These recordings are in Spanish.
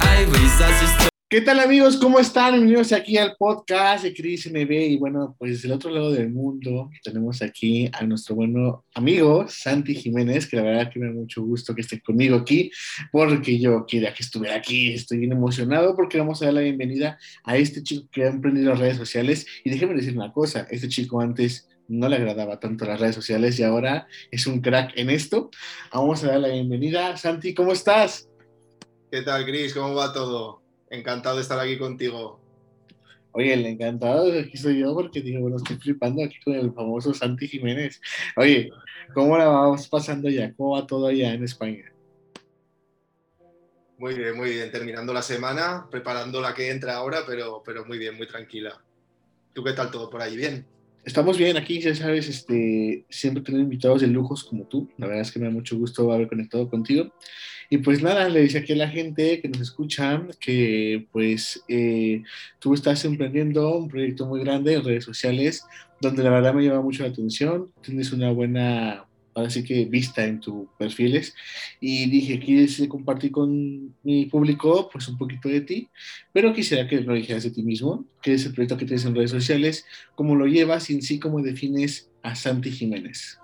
hay risas, historias. ¿Qué tal amigos? ¿Cómo están? Bienvenidos aquí al podcast de Cris NB y bueno, pues del otro lado del mundo tenemos aquí a nuestro bueno amigo Santi Jiménez, que la verdad que me da mucho gusto que esté conmigo aquí, porque yo quería que estuviera aquí, estoy bien emocionado porque vamos a dar la bienvenida a este chico que ha emprendido las redes sociales y déjenme decir una cosa, este chico antes no le agradaba tanto las redes sociales y ahora es un crack en esto. Vamos a dar la bienvenida. Santi, ¿cómo estás? ¿Qué tal, Cris? ¿Cómo va todo? Encantado de estar aquí contigo. Oye, el encantado aquí soy yo porque digo, bueno, estoy flipando aquí con el famoso Santi Jiménez. Oye, ¿cómo la vamos pasando ya? ¿Cómo va todo allá en España? Muy bien, muy bien. Terminando la semana, preparando la que entra ahora, pero, pero muy bien, muy tranquila. ¿Tú qué tal todo por ahí? ¿Bien? Estamos bien aquí, ya sabes, este, siempre tener invitados de lujos como tú. La verdad es que me da mucho gusto haber conectado contigo. Y pues nada, le dice aquí a la gente que nos escucha que pues eh, tú estás emprendiendo un proyecto muy grande en redes sociales donde la verdad me llama mucho la atención, tienes una buena, ahora sí que vista en tus perfiles. Y dije, quieres compartir con mi público pues un poquito de ti, pero quisiera que lo dijeras de ti mismo, qué es el proyecto que tienes en redes sociales, cómo lo llevas y en sí cómo defines a Santi Jiménez.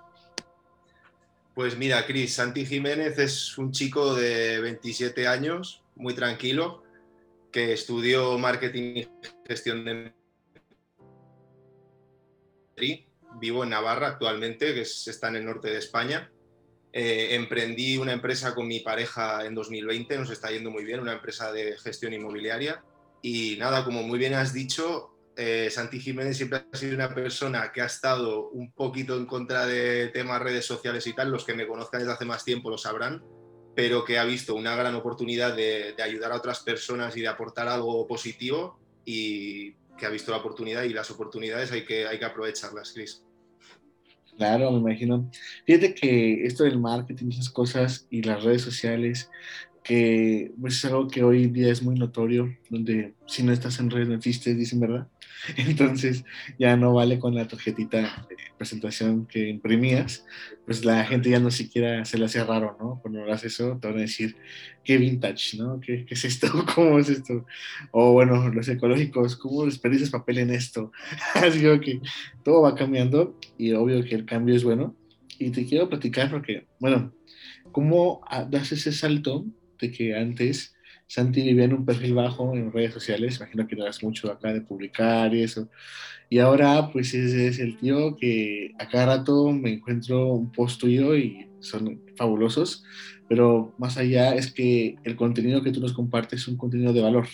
Pues mira, Cris, Santi Jiménez es un chico de 27 años, muy tranquilo, que estudió marketing y gestión de Vivo en Navarra actualmente, que está en el norte de España. Eh, emprendí una empresa con mi pareja en 2020, nos está yendo muy bien, una empresa de gestión inmobiliaria. Y nada, como muy bien has dicho, eh, Santi Jiménez siempre ha sido una persona que ha estado un poquito en contra de temas redes sociales y tal, los que me conozcan desde hace más tiempo lo sabrán, pero que ha visto una gran oportunidad de, ayudar a otras personas y de aportar algo positivo y que ha visto la oportunidad y las oportunidades hay que, hay que aprovecharlas, Chris. Claro, me imagino. Fíjate que esto del marketing, esas cosas y las redes sociales que pues, es algo que hoy día es muy notorio, donde si no estás en redes no existes, dicen, ¿verdad? Entonces ya no vale con la tarjetita de presentación que imprimías, pues la gente ya no siquiera se le hace raro, ¿no? Cuando hagas eso te van a decir, qué vintage, ¿no? ¿Qué, qué es esto? ¿Cómo es esto? O bueno, los ecológicos, ¿cómo desperdicias papel en esto? Así que todo va cambiando y obvio que el cambio es bueno. Y te quiero platicar porque, bueno, ¿cómo das ese salto de que antes Santi vivía en un perfil bajo en redes sociales, imagino que no das mucho acá de publicar y eso. Y ahora, pues ese es el tío que a cada rato me encuentro un post tuyo y son fabulosos, pero más allá es que el contenido que tú nos compartes es un contenido de valor.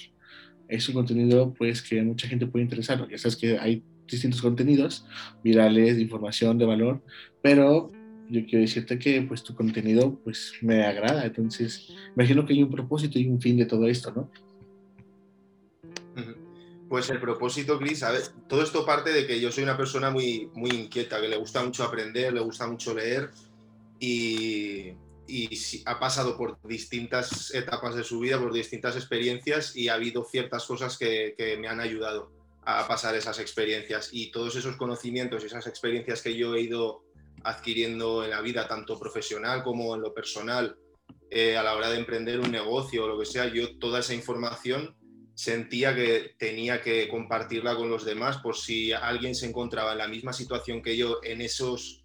Es un contenido, pues, que mucha gente puede interesar. Ya sabes que hay distintos contenidos virales, de información, de valor, pero yo quiero decirte que pues tu contenido pues me agrada, entonces imagino que hay un propósito y un fin de todo esto, ¿no? Pues el propósito, ver, todo esto parte de que yo soy una persona muy, muy inquieta, que le gusta mucho aprender, le gusta mucho leer y, ha pasado por distintas etapas de su vida, por distintas experiencias y ha habido ciertas cosas que me han ayudado a pasar esas experiencias. Y todos esos conocimientos y esas experiencias que yo he ido adquiriendo en la vida, tanto profesional como en lo personal, eh, a la hora de emprender un negocio o lo que sea, yo toda esa información sentía que tenía que compartirla con los demás por si alguien se encontraba en la misma situación que yo en esos,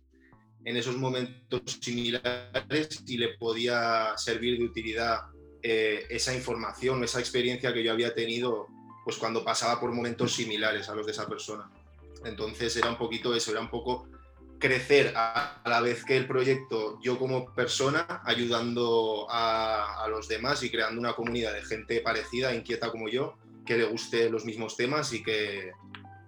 en esos momentos similares y le podía servir de utilidad eh, esa información, esa experiencia que yo había tenido pues cuando pasaba por momentos similares a los de esa persona. Entonces era un poquito eso, era un poco crecer a, la vez que el proyecto, yo como persona, ayudando a, los demás y creando una comunidad de gente parecida, inquieta como yo, que le guste los mismos temas y que,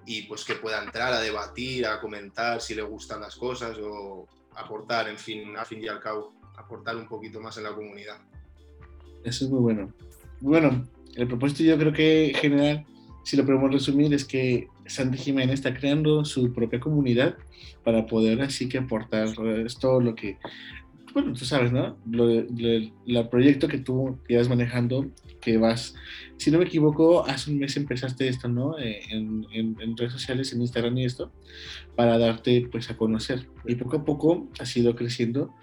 y pues que pueda entrar a debatir, a comentar si le gustan las cosas o aportar, en fin, al fin y al cabo, aportar un poquito más en la comunidad. Eso es muy bueno. Bueno, el propósito yo creo que general, si lo podemos resumir, es que Santi Jiménez está creando su propia comunidad para poder así que aportar todo lo que, bueno, tú sabes, ¿no? el proyecto que tú ibas manejando, que vas, si no me equivoco, hace un mes empezaste esto, ¿no? Eh, en, redes sociales, en Instagram y esto, para darte pues a conocer. Y poco a poco ha ido creciendo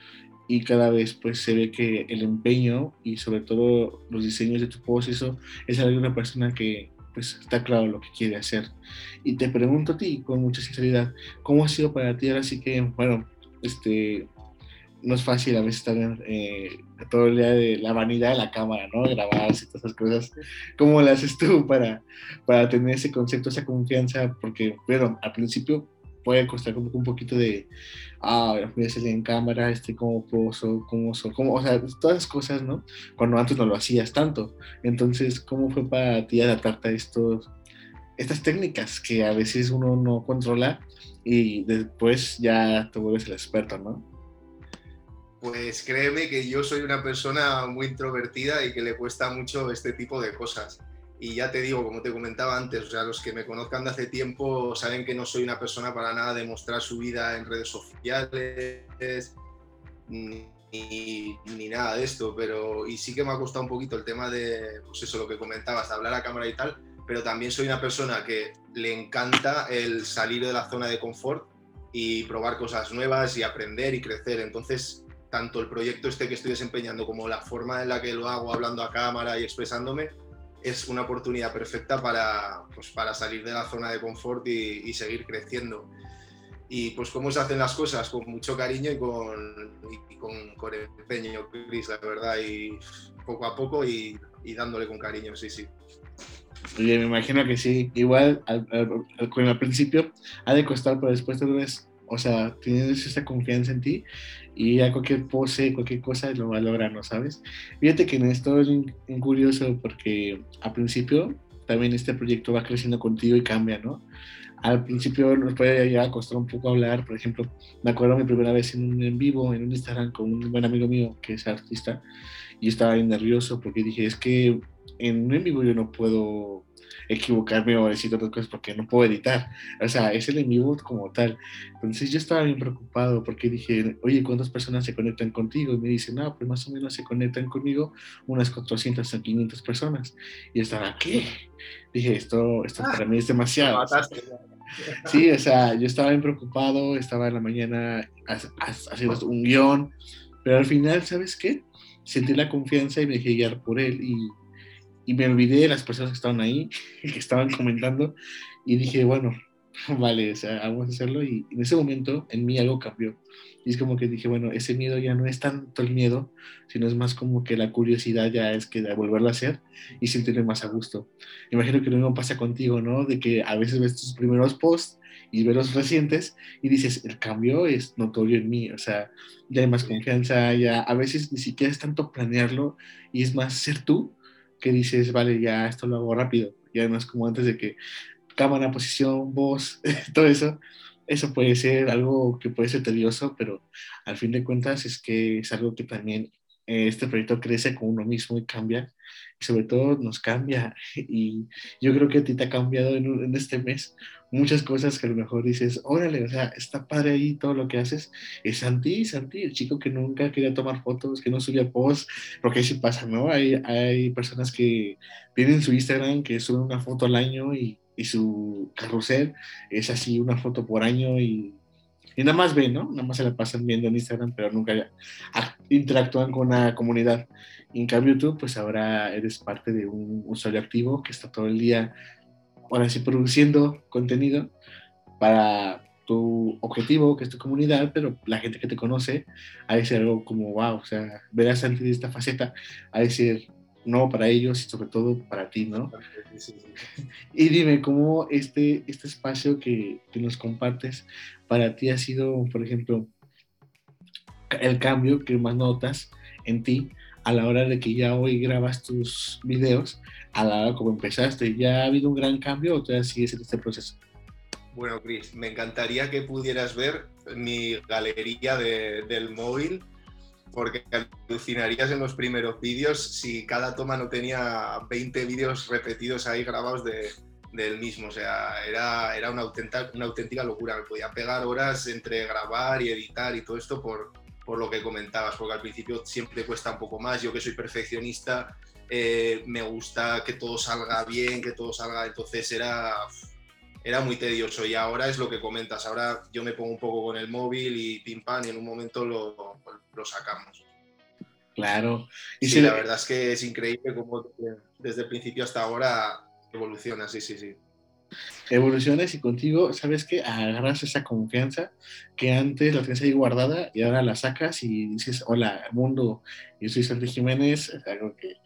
y cada vez pues se ve que el empeño y sobre todo los diseños de tu post, es algo de una persona que pues está claro lo que quiere hacer. Y te pregunto a ti con mucha sinceridad, ¿cómo ha sido para ti ahora sí que, bueno, este, no es fácil a veces estar eh, todo el día de la vanidad de la cámara, ¿no? Grabarse y todas esas cosas. ¿Cómo lo haces tú para, para tener ese concepto, esa confianza? Porque, bueno, al principio puede costar un poquito de, ah, voy a salir en cámara, este, cómo poso, cómo, so, cómo, o sea, todas esas cosas, ¿no? Cuando antes no lo hacías tanto. Entonces, ¿cómo fue para ti adaptarte a estas técnicas que a veces uno no controla y después ya te vuelves el experto, ¿no? Pues créeme que yo soy una persona muy introvertida y que le cuesta mucho este tipo de cosas. Y ya te digo, como te comentaba antes, o sea, los que me conozcan de hace tiempo saben que no soy una persona para nada de mostrar su vida en redes sociales ni, nada de esto, pero y sí que me ha costado un poquito el tema de, pues eso, lo que comentabas, de hablar a cámara y tal, pero también soy una persona que le encanta el salir de la zona de confort y probar cosas nuevas y aprender y crecer. Entonces, tanto el proyecto este que estoy desempeñando como la forma en la que lo hago hablando a cámara y expresándome, es una oportunidad perfecta para, pues, para salir de la zona de confort y, seguir creciendo. Y pues cómo se hacen las cosas, con mucho cariño y con, con, con, empeño, Chris, la verdad, y poco a poco y, y dándole con cariño, sí, sí. Oye, me imagino que sí. Igual al, al, al, principio ha de costar, pero después te ves, o sea, tienes esa confianza en ti y a cualquier pose, cualquier cosa lo va ¿no sabes? Fíjate que esto es curioso porque al principio también este proyecto va creciendo contigo y cambia, ¿no? Al principio nos puede ya costar un poco hablar, por ejemplo, me acuerdo mi primera vez en un en vivo, en un Instagram con un buen amigo mío que es artista y estaba bien nervioso porque dije, es que en un en vivo yo no puedo equivocarme o decir otras cosas porque no puedo editar. O sea, es el en vivo como tal. Entonces yo estaba bien preocupado porque dije, oye, ¿cuántas personas se conectan contigo? Y me dicen, no, pues más o menos se conectan conmigo unas 400 o 500 personas. Y estaba, ¿qué? Dije, esto, esto para mí es demasiado. Sí, o sea, yo estaba bien preocupado, estaba en la mañana haciendo un guion, pero al final, ¿sabes qué? Sentí la confianza y me dejé guiar por él y y me olvidé de las personas que estaban ahí, que estaban comentando, y dije, bueno, vale, o sea, vamos a hacerlo. Y en ese momento en mí algo cambió. Y es como que dije, bueno, ese miedo ya no es tanto el miedo, sino es más como que la curiosidad ya es que de volverlo a hacer y sentirme más a gusto. Imagino que lo mismo pasa contigo, ¿no? De que a veces ves tus primeros posts y ves los recientes y dices, el cambio es notorio en mí, o sea, ya hay más confianza, ya a veces ni siquiera es tanto planearlo y es más ser tú que dices, vale, ya esto lo hago rápido, ya no como antes de que cámara, posición, voz, todo eso, eso puede ser algo que puede ser tedioso, pero al fin de cuentas es que es algo que también eh, este proyecto crece con uno mismo y cambia, y sobre todo nos cambia, y yo creo que a ti te ha cambiado en este mes muchas cosas que a lo mejor dices, órale, o sea, está padre ahí todo lo que haces. Es Santi, Santi, el chico que nunca quería tomar fotos, que no subía posts, porque sí pasa, ¿no? Hay, hay personas que tienen su Instagram, que suben una foto al año y, y su carrusel es así, una foto por año y, y nada más ven, ¿no? Nada más se la pasan viendo en Instagram, pero nunca interactúan con la comunidad. Y en cambio tú, pues ahora eres parte de un usuario activo que está todo el día ahora sí produciendo contenido para tu objetivo, que es tu comunidad, pero la gente que te conoce, ha de ser algo como, wow, o sea, ver a Santi de esta faceta, ha de ser no para ellos y sobre todo para ti, ¿no? Y dime, ¿cómo este, este espacio que, que nos compartes para ti ha sido, por ejemplo, el cambio que más notas en ti a la hora de que ya hoy grabas tus videos, a la hora como empezaste, ¿ya ha habido un gran cambio o todavía sigues en este proceso? Bueno, Chris, me encantaría que pudieras ver mi galería de, del móvil, porque alucinarías en los primeros vídeos si cada toma no tenía 20 vídeos repetidos ahí grabados de, del mismo. O sea, era, era una, auténtica, una auténtica locura. Me podía pegar horas entre grabar y editar y todo esto por, por lo que comentabas, porque al principio siempre cuesta un poco más. Yo que soy perfeccionista, eh, me gusta que todo salga bien, que todo salga, entonces era, era muy tedioso y ahora es lo que comentas, ahora yo me pongo un poco con el móvil y pim pam y en un momento lo, lo sacamos. Claro. Y sí, la verdad es que es increíble cómo desde el principio hasta ahora evoluciona, sí, sí, sí. Evoluciones y contigo, ¿sabes qué? Agarras esa confianza que antes la tenías ahí guardada y ahora la sacas y dices, hola, mundo, yo soy Santi Jiménez, algo que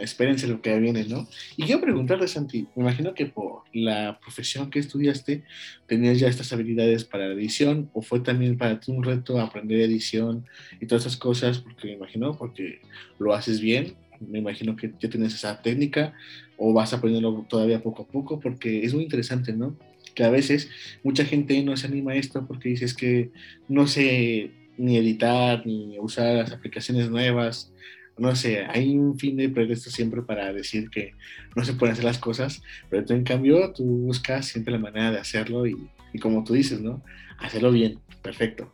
espérense lo que viene, ¿no? Y quiero preguntarle, Santi, me imagino que por la profesión que estudiaste, tenías ya estas habilidades para la edición, o fue también para ti un reto aprender edición y todas esas cosas, porque me imagino, porque lo haces bien, me imagino que ya tienes esa técnica, o vas aprendiendo todavía poco a poco, porque es muy interesante, ¿no? Que a veces mucha gente no se anima a esto porque dices que no sé ni editar, ni usar las aplicaciones nuevas, no sé, hay un fin de pretexto siempre para decir que no se pueden hacer las cosas, pero tú en cambio tú buscas siempre la manera de hacerlo y, como tú dices, ¿no? Hacerlo bien, perfecto.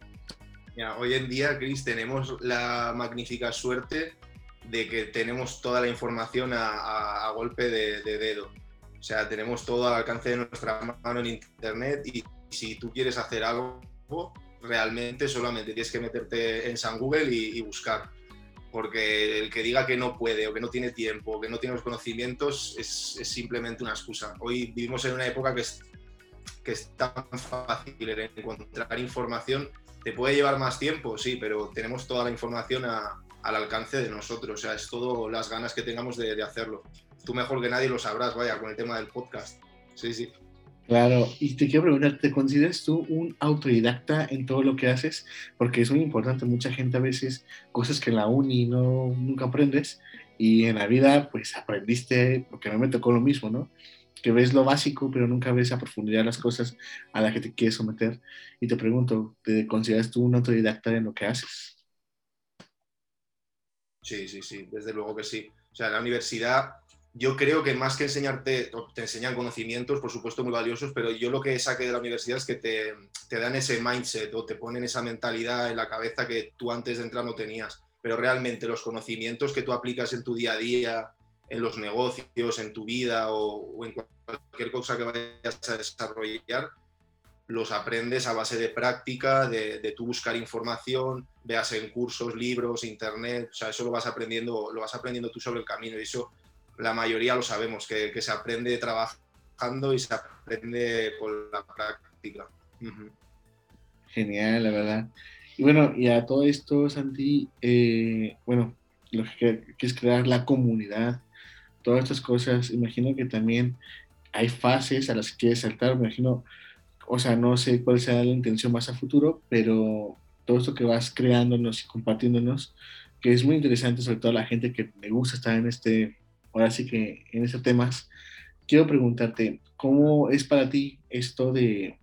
hoy en día, Chris, tenemos la magnífica suerte de que tenemos toda la información a, golpe de, de, dedo. O sea, tenemos todo al alcance de nuestra mano en Internet y si tú quieres hacer algo, realmente solamente tienes que meterte en San Google y buscar porque el que diga que no puede o que no tiene tiempo o que no tiene los conocimientos es, simplemente una excusa. Hoy vivimos en una época que es, que es tan fácil encontrar información. Te puede llevar más tiempo, sí, pero tenemos toda la información al alcance de nosotros. O sea, es todo las ganas que tengamos de, de hacerlo. Tú mejor que nadie lo sabrás, vaya, con el tema del podcast. Sí, sí. Claro, y te quiero preguntar, ¿te consideras tú un autodidacta en todo lo que haces? Porque es muy importante, mucha gente a veces, cosas que en la uni no, nunca aprendes y en la vida pues aprendiste, porque a mí me tocó lo mismo, ¿no? Que ves lo básico, pero nunca ves a profundidad las cosas a las que te quieres someter. Y te pregunto, ¿te consideras tú un autodidacta en lo que haces? Sí, sí, sí, desde luego que sí. O sea, la universidad yo creo que más que enseñarte, te enseñan conocimientos, por supuesto, muy valiosos, pero yo lo que saqué de la universidad es que te, te, dan ese mindset o te ponen esa mentalidad en la cabeza que tú antes de entrar no tenías. Pero realmente los conocimientos que tú aplicas en tu día a día, en los negocios, en tu vida o, en cualquier cosa que vayas a desarrollar, los aprendes a base de práctica, de, de tú buscar información, veas en cursos, libros, internet, o sea, eso lo vas aprendiendo, lo vas aprendiendo tú sobre el camino y eso la mayoría lo sabemos, que, se aprende trabajando y se aprende por la práctica. Genial, la verdad. Y bueno, y a todo esto, Santi, eh, bueno, lo que, es crear la comunidad, todas estas cosas, imagino que también hay fases a las que quieres saltar, me imagino, o sea, no sé cuál sea la intención más a futuro, pero todo esto que vas creándonos y compartiéndonos, que es muy interesante, sobre todo la gente que le gusta estar en este ahora sí que en esos temas, quiero preguntarte, ¿cómo es para ti esto de,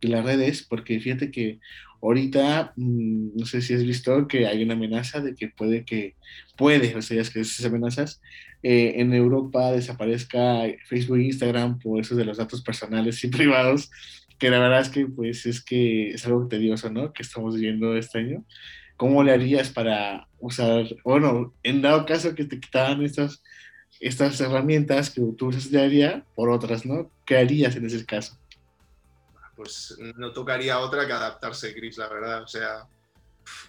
las redes? Porque fíjate que ahorita, mm, no sé si has visto que hay una amenaza de que puede que, puede, o sea, es que esas amenazas, eh, en Europa desaparezca Facebook e Instagram por eso de los datos personales y privados, que la verdad es que pues es que es algo tedioso, ¿no? Que estamos viviendo este año. ¿Cómo le harías para usar, bueno, en dado caso que te quitaran estas estas herramientas que tú usas diaria por otras, ¿no? ¿Qué harías en ese caso? Pues no tocaría otra que adaptarse, Chris, la verdad. O sea,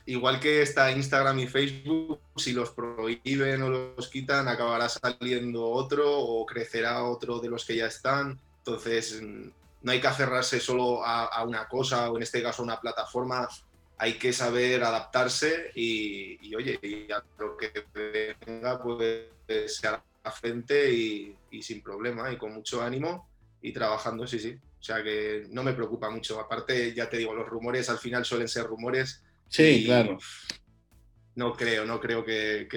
igual que está Instagram y Facebook, si los prohíben o los quitan, acabará saliendo otro o crecerá otro de los que ya están. Entonces, no hay que aferrarse solo a, una cosa o en este caso a una plataforma. Hay que saber adaptarse y, oye, y a lo que venga, pues se frente y, sin problema y con mucho ánimo y trabajando, sí, sí. O sea que no me preocupa mucho. Aparte, ya te digo, los rumores al final suelen ser rumores. Sí, claro. No creo, no creo que,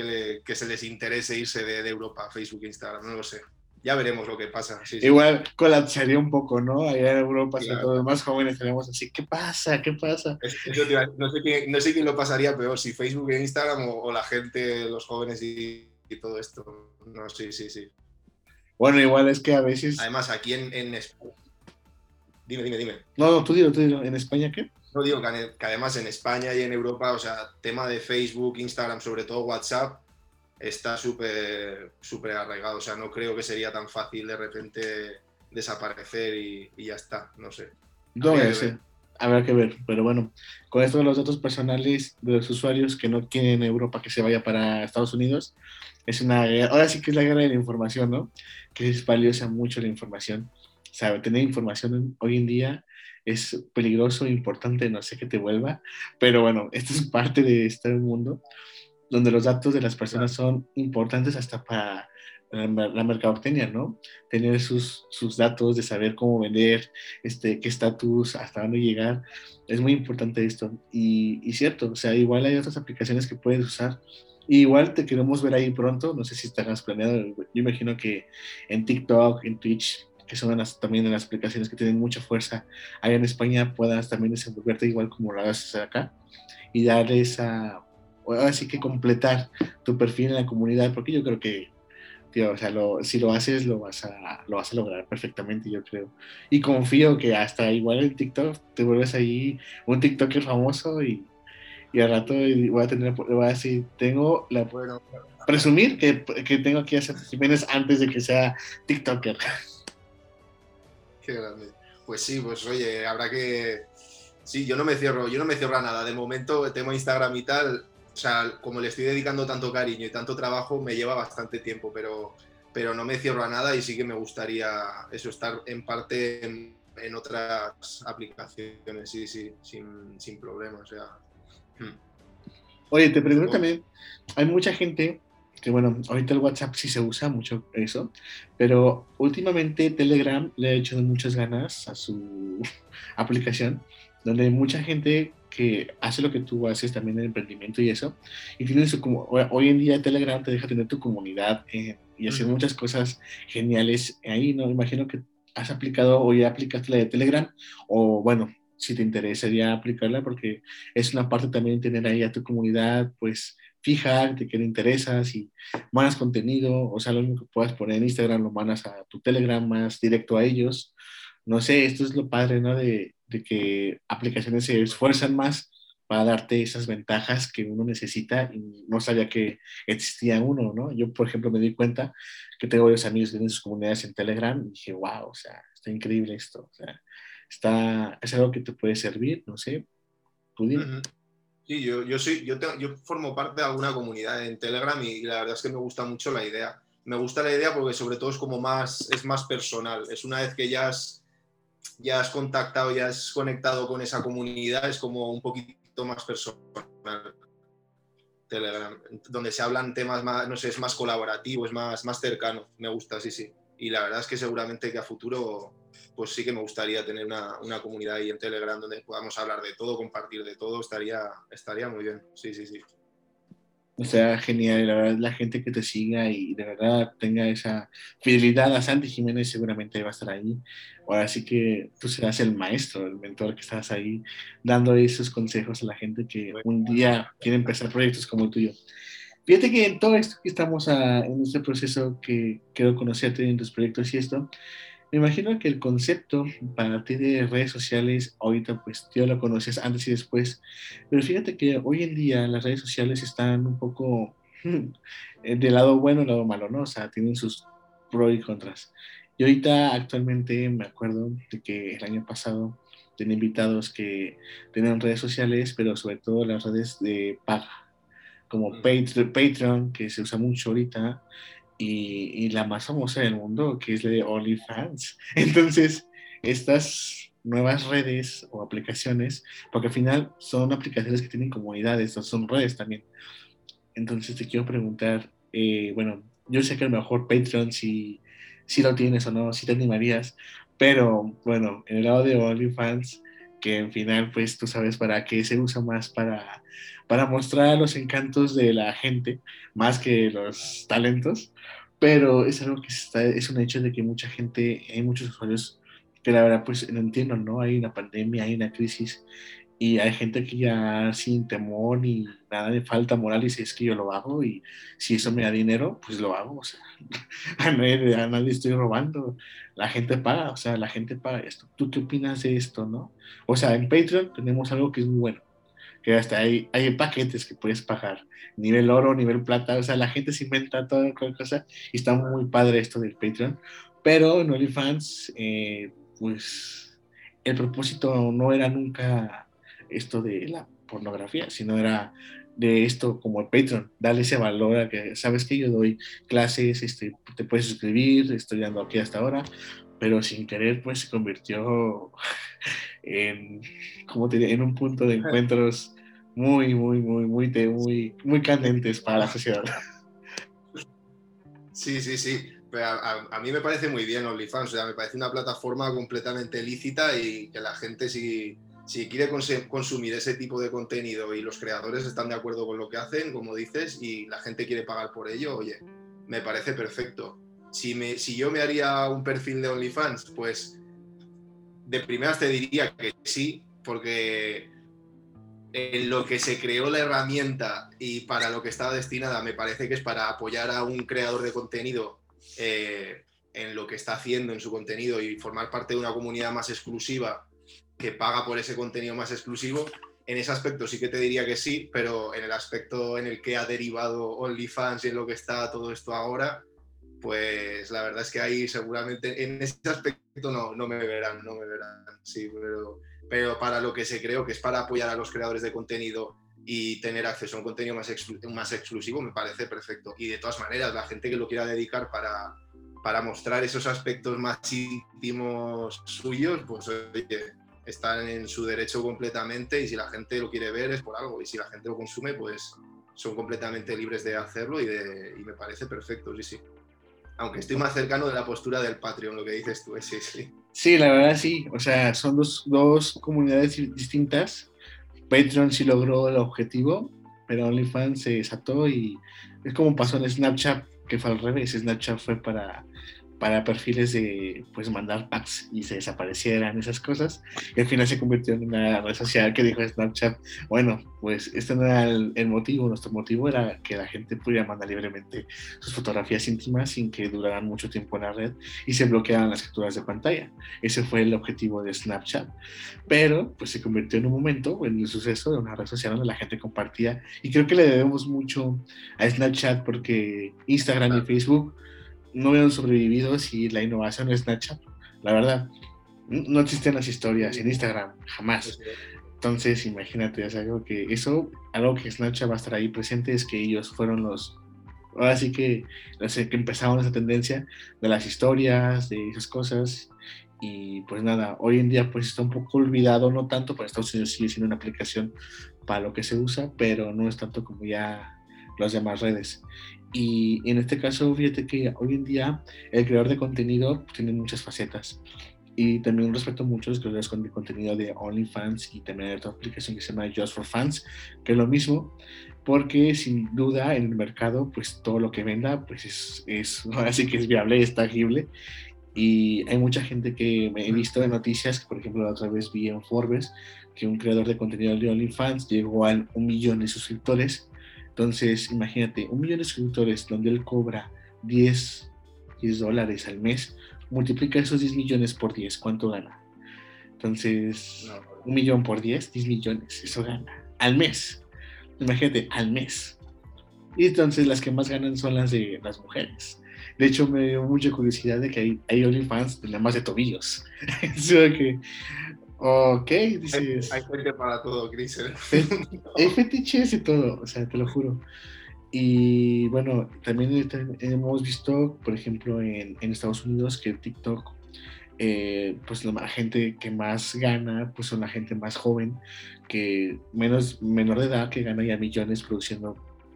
que, se les interese irse de, Europa, Facebook e Instagram, no lo sé. Ya veremos lo que pasa. Igual colapsaría un poco, ¿no? Allá en Europa, claro. todos los más jóvenes tenemos así, ¿qué pasa? ¿Qué pasa? no, sé quién, no, sé quién, lo pasaría peor, si Facebook e Instagram o, o la gente, los jóvenes y, y todo esto. No, sí, sí, sí. Bueno, igual es que a veces. Además, aquí en, en España. Dime, dime, dime. No, no, tú dilo, tú dilo. ¿En España qué? No digo que, además en España y en Europa, o sea, tema de Facebook, Instagram, sobre todo WhatsApp, está súper súper arraigado. O sea, no creo que sería tan fácil de repente desaparecer y, ya está, no sé. No, habrá que ver, pero bueno, con esto de los datos personales de los usuarios que no quieren Europa que se vaya para Estados Unidos, es una ahora sí que es la guerra de la información, ¿no? Que es valiosa mucho la información. O sea, tener información hoy en día es peligroso, importante, no sé qué te vuelva, pero bueno, esto es parte de este mundo donde los datos de las personas son importantes hasta para la, mercadotecnia, ¿no? Tener sus, sus datos de saber cómo vender, este, qué estatus, hasta dónde llegar, es muy importante esto. Y, y, cierto, o sea, igual hay otras aplicaciones que puedes usar. igual te queremos ver ahí pronto, no sé si estarás planeado, yo imagino que en TikTok, en Twitch, que son las, también de las aplicaciones que tienen mucha fuerza allá en España, puedas también desenvolverte igual como lo haces acá y darle esa, así que completar tu perfil en la comunidad, porque yo creo que, tío, o sea, lo, si lo haces, lo vas, a, lo vas a lograr perfectamente, yo creo. Y confío que hasta igual en TikTok te vuelves ahí un TikToker famoso y, y al rato voy a tener, voy a decir, tengo la... Bueno, presumir que, que tengo aquí a Jiménez antes de que sea TikToker. Qué grande. Pues sí, pues oye, habrá que. Sí, yo no me cierro, yo no me cierro a nada. De momento, tengo Instagram y tal. Sea, como le estoy dedicando tanto cariño y tanto trabajo, me lleva bastante tiempo, pero, pero no me cierro a nada y sí que me gustaría eso, estar en parte en, otras aplicaciones, sí, sí, sin, sin problema. O sea. Hmm. Oye, te pregunto también, hay mucha gente que bueno, ahorita el WhatsApp sí se usa mucho eso, pero últimamente Telegram le ha hecho muchas ganas a su aplicación, donde hay mucha gente que hace lo que tú haces también en emprendimiento y eso, y tiene su, como, hoy en día Telegram te deja tener tu comunidad eh, y hacer muchas cosas geniales ahí, ¿no? Imagino que has aplicado o ya aplicaste la de Telegram, o bueno, si te interesaría aplicarla, porque es una parte también tener ahí a tu comunidad, pues fija de qué le interesa, si mandas contenido, o sea, lo único que puedas poner en Instagram lo mandas a tu Telegram más directo a ellos. No sé, esto es lo padre, ¿no? De, de que aplicaciones se esfuerzan más para darte esas ventajas que uno necesita y no sabía que existía uno, ¿no? Yo, por ejemplo, me di cuenta que tengo varios amigos que tienen sus comunidades en Telegram y dije, wow, o sea, está increíble esto, o sea, está, es algo que te puede servir, no sé, tú dime. Sí, yo, yo, soy, yo, yo formo parte de alguna comunidad en Telegram y, la verdad es que me gusta mucho la idea. Me gusta la idea porque sobre todo es como más, es más personal. Es una vez que ya has, ya has contactado, ya has conectado con esa comunidad, es como un poquito más personal. Telegram, donde se hablan temas más, no sé, es más colaborativo, es más, más cercano. Me gusta, sí, sí. Y la verdad es que seguramente que a futuro pues sí que me gustaría tener una, una, comunidad ahí en Telegram donde podamos hablar de todo, compartir de todo, estaría, estaría muy bien. Sí, sí, sí. O sea, genial, la verdad, la gente que te siga y de verdad tenga esa fidelidad a Santi Jiménez seguramente va a estar ahí. Ahora sí que tú serás el maestro, el mentor que estás ahí dando esos consejos a la gente que un día quiere empezar proyectos como el tuyo. Fíjate que en todo esto que estamos a, en este proceso que quiero conocerte en tus proyectos y esto, me imagino que el concepto para ti de redes sociales, ahorita pues ya lo conoces antes y después, pero fíjate que hoy en día las redes sociales están un poco del lado bueno y lado malo, ¿no? O sea, tienen sus pros y contras. Y ahorita actualmente me acuerdo de que el año pasado tenía invitados que tenían redes sociales, pero sobre todo las redes de paga, como mm. Patreon, que se usa mucho ahorita, y, la más famosa del mundo, que es la de OnlyFans. Entonces, estas nuevas redes o aplicaciones, porque al final son aplicaciones que tienen comunidades, son redes también. Entonces te quiero preguntar, eh, bueno, yo sé que a lo mejor Patreon si, si lo tienes o no, si te animarías, pero bueno, en el lado de OnlyFans, que en final pues tú sabes para qué se usa más para, para mostrar los encantos de la gente, más que los talentos, pero es algo que está, es un hecho de que mucha gente, hay muchos usuarios que la verdad pues no entiendo, ¿no? Hay una pandemia, hay una crisis y hay gente que ya sin temor ni nada de falta moral dice es que yo lo hago y si eso me da dinero, pues lo hago, o sea, a nadie, a nadie estoy robando, la gente paga, o sea, la gente paga esto. ¿Tú qué opinas de esto, no? O sea, en Patreon tenemos algo que es muy bueno, que hasta hay, hay paquetes que puedes pagar, nivel oro, nivel plata, o sea, la gente se inventa toda cosa y está muy padre esto del Patreon, pero en OnlyFans, eh, pues el propósito no era nunca esto de la pornografía, sino era de esto como el Patreon, darle ese valor a que sabes que yo doy clases, este, te puedes suscribir, estoy dando aquí hasta ahora, pero sin querer pues se convirtió en, como te en un punto de encuentros muy, muy, muy, muy, muy, muy candentes para la sociedad. Sí, sí, sí. a, mí me parece muy bien OnlyFans, o sea, me parece una plataforma completamente lícita y que la gente si, si quiere consumir ese tipo de contenido y los creadores están de acuerdo con lo que hacen, como dices, y la gente quiere pagar por ello, oye, me parece perfecto. Si, me, si yo me haría un perfil de OnlyFans, pues de primeras te diría que sí, porque en lo que se creó la herramienta y para lo que estaba destinada, me parece que es para apoyar a un creador de contenido eh, en lo que está haciendo en su contenido y formar parte de una comunidad más exclusiva que paga por ese contenido más exclusivo. En ese aspecto sí que te diría que sí, pero en el aspecto en el que ha derivado OnlyFans y en lo que está todo esto ahora, pues la verdad es que ahí seguramente en ese aspecto no, no me verán, no me verán, sí, pero pero para lo que se creo que es para apoyar a los creadores de contenido y tener acceso a un contenido más, más exclusivo, me parece perfecto. Y de todas maneras, la gente que lo quiera dedicar para, para mostrar esos aspectos más íntimos suyos, pues oye, están en su derecho completamente y si la gente lo quiere ver es por algo y si la gente lo consume, pues son completamente libres de hacerlo y, de, y me parece perfecto, sí, sí. Aunque estoy más cercano de la postura del Patreon, lo que dices tú, sí, sí. Sí, la verdad sí. O sea, son dos, dos comunidades distintas. Patreon sí logró el objetivo, pero OnlyFans se desató y es como pasó en Snapchat, que fue al revés. Snapchat fue para para perfiles de pues mandar packs y se desaparecieran esas cosas y al final se convirtió en una red social que dijo Snapchat bueno pues este no era el, motivo nuestro motivo era que la gente pudiera mandar libremente sus fotografías íntimas sin que duraran mucho tiempo en la red y se bloquearan las capturas de pantalla ese fue el objetivo de Snapchat. Pero pues se convirtió en un momento en el suceso de una red social donde la gente compartía y creo que le debemos mucho a Snapchat porque Instagram y Facebook no hubieran sobrevivido si la innovación es Snapchat. La verdad, no existen las historias en Instagram, jamás. Entonces, imagínate, es algo que eso, algo que Snapchat va a estar ahí presente es que ellos fueron los, ahora sí que, que empezaron esa tendencia de las historias, de esas cosas. Y pues nada, hoy en día pues está un poco olvidado, no tanto, para Estados Unidos sigue siendo una aplicación para lo que se usa, pero no es tanto como ya las demás redes. Y en este caso, fíjate que hoy en día el creador de contenido tiene muchas facetas. Y también respeto mucho los creadores de contenido de OnlyFans y también hay otra aplicación que se llama Just for Fans, que es lo mismo, porque sin duda en el mercado, pues todo lo que venda, pues es, es así que es viable, es tangible. Y hay mucha gente que me he visto en noticias, que por ejemplo la otra vez vi en Forbes, que un creador de contenido de OnlyFans llegó a un millón de suscriptores entonces, imagínate, un millón de suscriptores donde él cobra 10, 10 dólares al mes, multiplica esos 10 millones por 10, ¿cuánto gana? Entonces, un millón por 10, 10 millones, eso gana al mes. Imagínate, al mes. Y entonces las que más ganan son las de las mujeres. De hecho, me dio mucha curiosidad de que hay, hay OnlyFans de nada más de tobillos. que Ok, dices. Hay, gente para todo, Chris. Hay fetiches y todo, o sea, te lo juro. Y bueno, también hemos visto, por ejemplo, en, en Estados Unidos que TikTok, eh, pues la gente que más gana, pues son la gente más joven, que menos menor de edad, que gana ya millones produciendo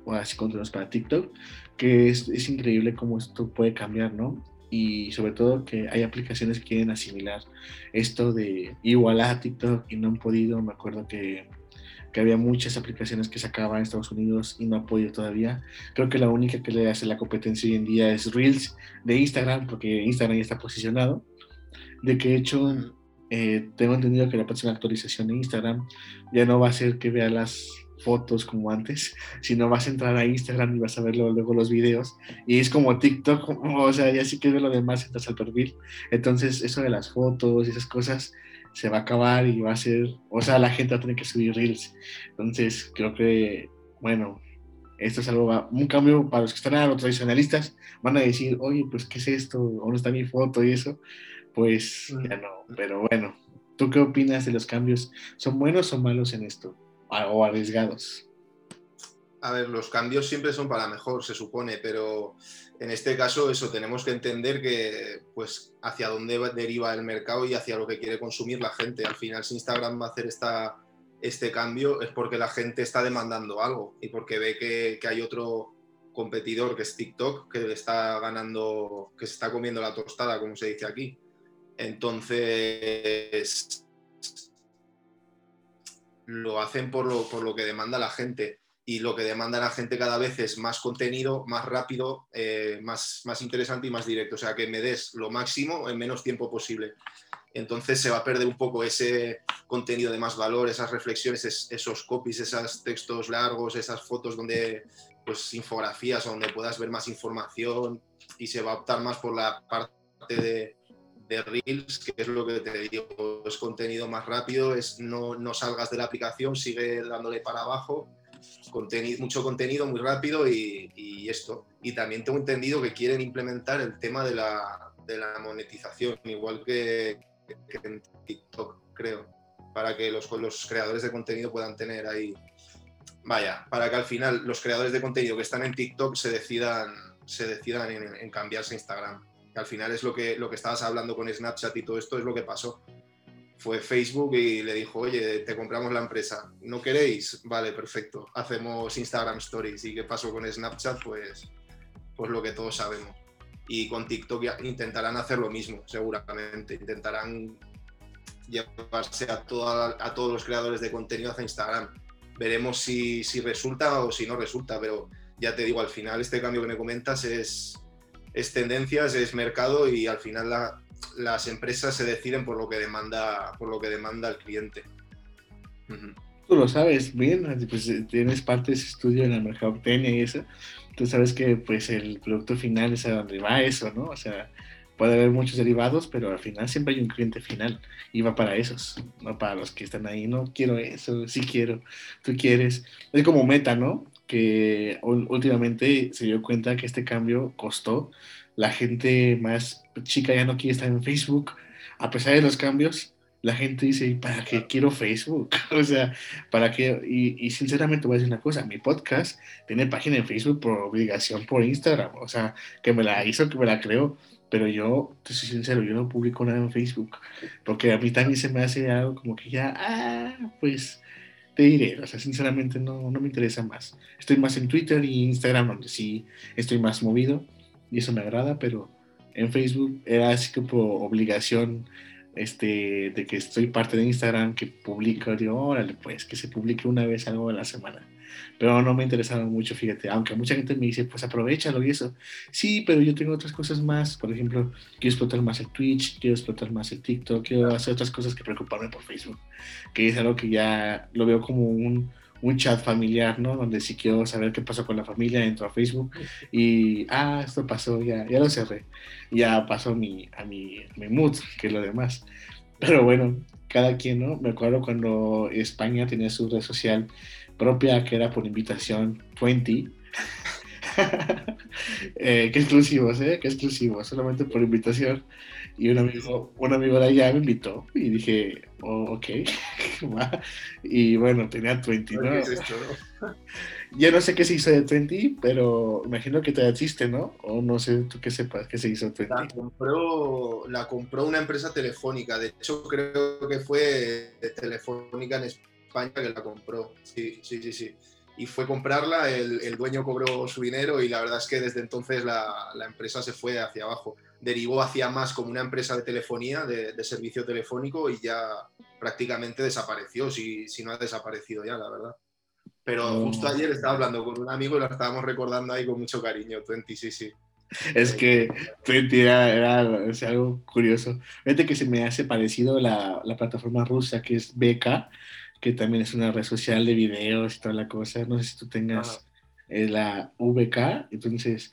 así contenidos para TikTok, que es, es increíble cómo esto puede cambiar, ¿no? Y sobre todo que hay aplicaciones que quieren asimilar esto de igualar a TikTok y no han podido. Me acuerdo que, que había muchas aplicaciones que sacaban en Estados Unidos y no han podido todavía. Creo que la única que le hace la competencia hoy en día es Reels de Instagram, porque Instagram ya está posicionado. De que hecho eh, tengo entendido que la próxima actualización de Instagram ya no va a ser que vea las fotos como antes, sino vas a entrar a Instagram y vas a ver luego los videos. Y es como TikTok, o sea, ya sí que ve lo demás, entras al perfil. Entonces, eso de las fotos y esas cosas se va a acabar y va a ser, o sea, la gente va a tener que subir reels. Entonces, creo que, bueno, esto es algo, un cambio para los que están a los tradicionalistas, van a decir, oye, pues, ¿qué es esto? ¿Dónde está mi foto y eso? Pues ya no, pero bueno, ¿Tú qué opinas de los cambios? ¿Son buenos o malos en esto? ¿O arriesgados? A ver, los cambios siempre son para mejor, se supone, pero en este caso eso, tenemos que entender que pues hacia dónde deriva el mercado y hacia lo que quiere consumir la gente. Al final, si Instagram va a hacer esta, este cambio es porque la gente está demandando algo y porque ve que, que hay otro competidor que es TikTok que le está ganando, que se está comiendo la tostada, como se dice aquí. Entonces, lo hacen por lo, por lo que demanda la gente y lo que demanda la gente cada vez es más contenido, más rápido, eh, más, más interesante y más directo. O sea, que me des lo máximo en menos tiempo posible. Entonces se va a perder un poco ese contenido de más valor, esas reflexiones, esos copies, esos textos largos, esas fotos donde, pues, infografías, donde puedas ver más información y se va a optar más por la parte de, de Reels, que es lo que te digo, es contenido más rápido, es no, no salgas de la aplicación, sigue dándole para abajo contenido, mucho contenido muy rápido y, esto. Y también tengo entendido que quieren implementar el tema de la, de la monetización, igual que, en TikTok, creo, para que los, los creadores de contenido puedan tener ahí, vaya, para que al final los creadores de contenido que están en TikTok se decidan, se decidan en, en cambiarse a Instagram. Al final es lo que, lo que estabas hablando con Snapchat y todo esto es lo que pasó fue Facebook y le dijo, oye, te compramos la empresa. ¿No queréis? Vale, perfecto. Hacemos Instagram Stories. ¿Y qué pasó con Snapchat? Pues, pues lo que todos sabemos. Y con TikTok intentarán hacer lo mismo, seguramente. Intentarán llevarse a, a todos los creadores de contenido hacia Instagram. Veremos si, si resulta o si no resulta, pero ya te digo, al final este cambio que me comentas es, es tendencias, es mercado y al final la, las empresas se deciden por lo que demanda, por lo que demanda el cliente. Tú lo sabes bien, pues tienes parte de ese estudio en el mercado y eso. Tú sabes que pues el producto final es a donde va eso, ¿no? O sea, puede haber muchos derivados, pero al final siempre hay un cliente final y va para esos, no para los que están ahí, no quiero eso, sí quiero, tú quieres. Es como meta, ¿no? Que últimamente se dio cuenta que este cambio costó la gente más chica ya no quiere estar en Facebook. A pesar de los cambios, la gente dice, ¿para qué quiero Facebook? o sea, ¿para qué? Y, sinceramente voy a decir una cosa, mi podcast tiene página en Facebook por obligación por Instagram, o sea, que me la hizo, que me la creó, pero yo, te soy sincero, yo no publico nada en Facebook, porque a mí también se me hace algo como que ya, ah, pues te diré, o sea, sinceramente no, no me interesa más. Estoy más en Twitter y Instagram, donde sí estoy más movido y eso me agrada, pero en Facebook era así como obligación este, de que estoy parte de Instagram, que publico, digo, órale, pues que se publique una vez algo a la semana. Pero no me interesaba mucho, fíjate, aunque mucha gente me dice, pues aprovechalo y eso. Sí, pero yo tengo otras cosas más, por ejemplo, quiero explotar más el Twitch, quiero explotar más el TikTok, quiero hacer otras cosas que preocuparme por Facebook, que es algo que ya lo veo como un, un chat familiar, ¿no? Donde si quiero saber qué pasó con la familia, entro a Facebook y, ah, esto pasó, ya, ya lo cerré. Ya pasó mi, a mi, mi mood, que es lo demás. Pero bueno, cada quien, ¿no? Me acuerdo cuando España tenía su red social propia, que era por invitación 20. eh, qué exclusivos, ¿eh? Qué exclusivos, solamente por invitación. Y un amigo, un amigo de allá me invitó y dije, oh, ok, y bueno, tenía 20, ¿no? ya no sé qué se hizo de 20, pero imagino que todavía existe, ¿no? O no sé tú qué sepas qué se hizo de 20. La compró, la compró una empresa telefónica, de hecho creo que fue Telefónica en España que la compró, sí, sí, sí, sí y fue comprarla, el, el, dueño cobró su dinero y la verdad es que desde entonces la, la, empresa se fue hacia abajo derivó hacia más como una empresa de telefonía, de, servicio telefónico y ya prácticamente desapareció, si, si, no ha desaparecido ya, la verdad. Pero justo ayer estaba hablando con un amigo y lo estábamos recordando ahí con mucho cariño, Twenty, sí, sí. Es que Twenty era, era algo curioso. Fíjate que se me hace parecido la, la plataforma rusa que es BK, que también es una red social de videos y toda la cosa. No sé si tú tengas eh, la VK, entonces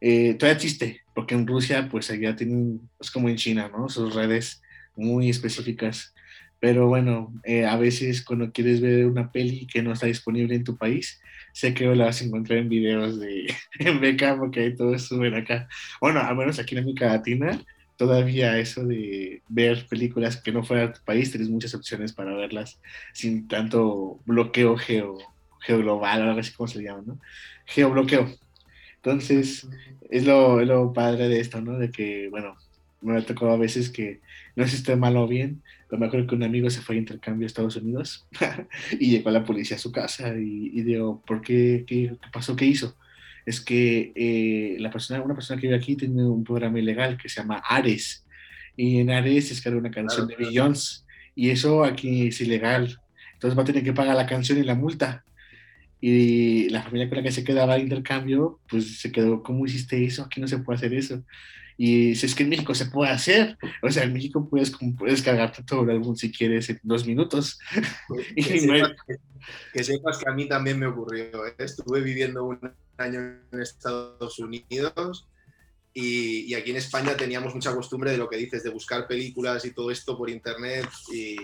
eh, todavía existe, porque en Rusia pues allá tienen, es como en China, ¿no? Sus redes muy específicas. Pero bueno, eh, a veces cuando quieres ver una peli que no está disponible en tu país, sé que la vas a encontrar en videos de en Beca, porque ahí todos suben acá. Bueno, al menos aquí en América Latina, todavía eso de ver películas que no fuera de tu país, tienes muchas opciones para verlas sin tanto bloqueo geo, geoglobal o algo así como se le llama, ¿no? Geobloqueo. Entonces, es lo, es lo padre de esto, ¿no? De que, bueno, me ha tocado a veces que no sé si esté mal o bien, pero me acuerdo que un amigo se fue a intercambio a Estados Unidos y llegó a la policía a su casa y, y digo, ¿por? ¿Qué, qué pasó? ¿Qué hizo? Es que eh, la persona, una persona que vive aquí tiene un programa ilegal que se llama Ares y en Ares es una canción de Billions y eso aquí es ilegal. Entonces va a tener que pagar la canción y la multa. Y la familia con la que se quedaba de intercambio, pues se quedó, ¿cómo hiciste eso? Aquí no se puede hacer eso. Y si es que en México se puede hacer, o sea, en México puedes, puedes cargarte todo el álbum si quieres en dos minutos. Que, que, sepas, que, que, sepas, que, a mí también me ocurrió. ¿eh? Estuve viviendo un año en Estados Unidos y, y, aquí en España teníamos mucha costumbre de lo que dices, de buscar películas y todo esto por internet y,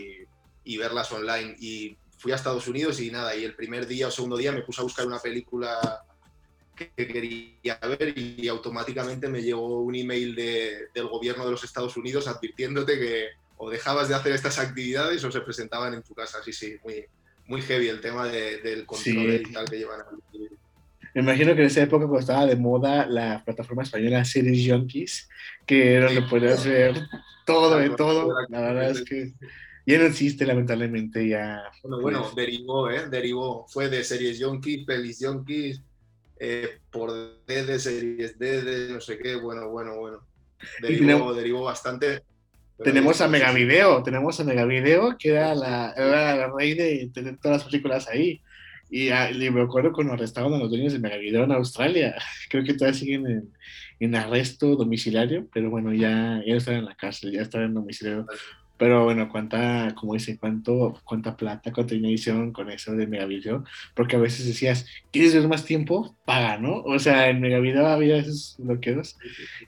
y verlas online. Y fui a Estados Unidos y nada, y el primer día o segundo día me puse a buscar una película que quería ver y automáticamente me llegó un email de, del gobierno de los Estados Unidos advirtiéndote que o dejabas de hacer estas actividades o se presentaban en tu casa. Sí, sí, muy, muy heavy el tema de, del control sí. tal que llevan aquí. Me imagino que en esa época cuando estaba de moda la plataforma española Series Junkies, que era donde podías ver todo de todo. La verdad es que ya no existe, lamentablemente, ya. Bueno, bueno, pues... derivó, ¿eh? Derivó. Fue de Series Junkies, Pelis Junkies, eh, por D de Series D, de no sé qué, bueno, bueno, bueno. Derivó, tenemos, derivó bastante. Tenemos a Megavideo, tenemos a Megavideo, que era la, era la rey de tener todas las películas ahí. Y, y, me acuerdo cuando arrestaron a los dueños de Megavideo en Australia. Creo que todavía siguen en, en arresto domiciliario, pero bueno, ya, ya están en la cárcel, ya están en domiciliario pero bueno, cuánta, como dice, cuánto, cuánta plata, cuánta inversión con eso de Megavideo, porque a veces decías, ¿quieres ver más tiempo? Paga, ¿no? O sea, en Megavideo había esos bloqueos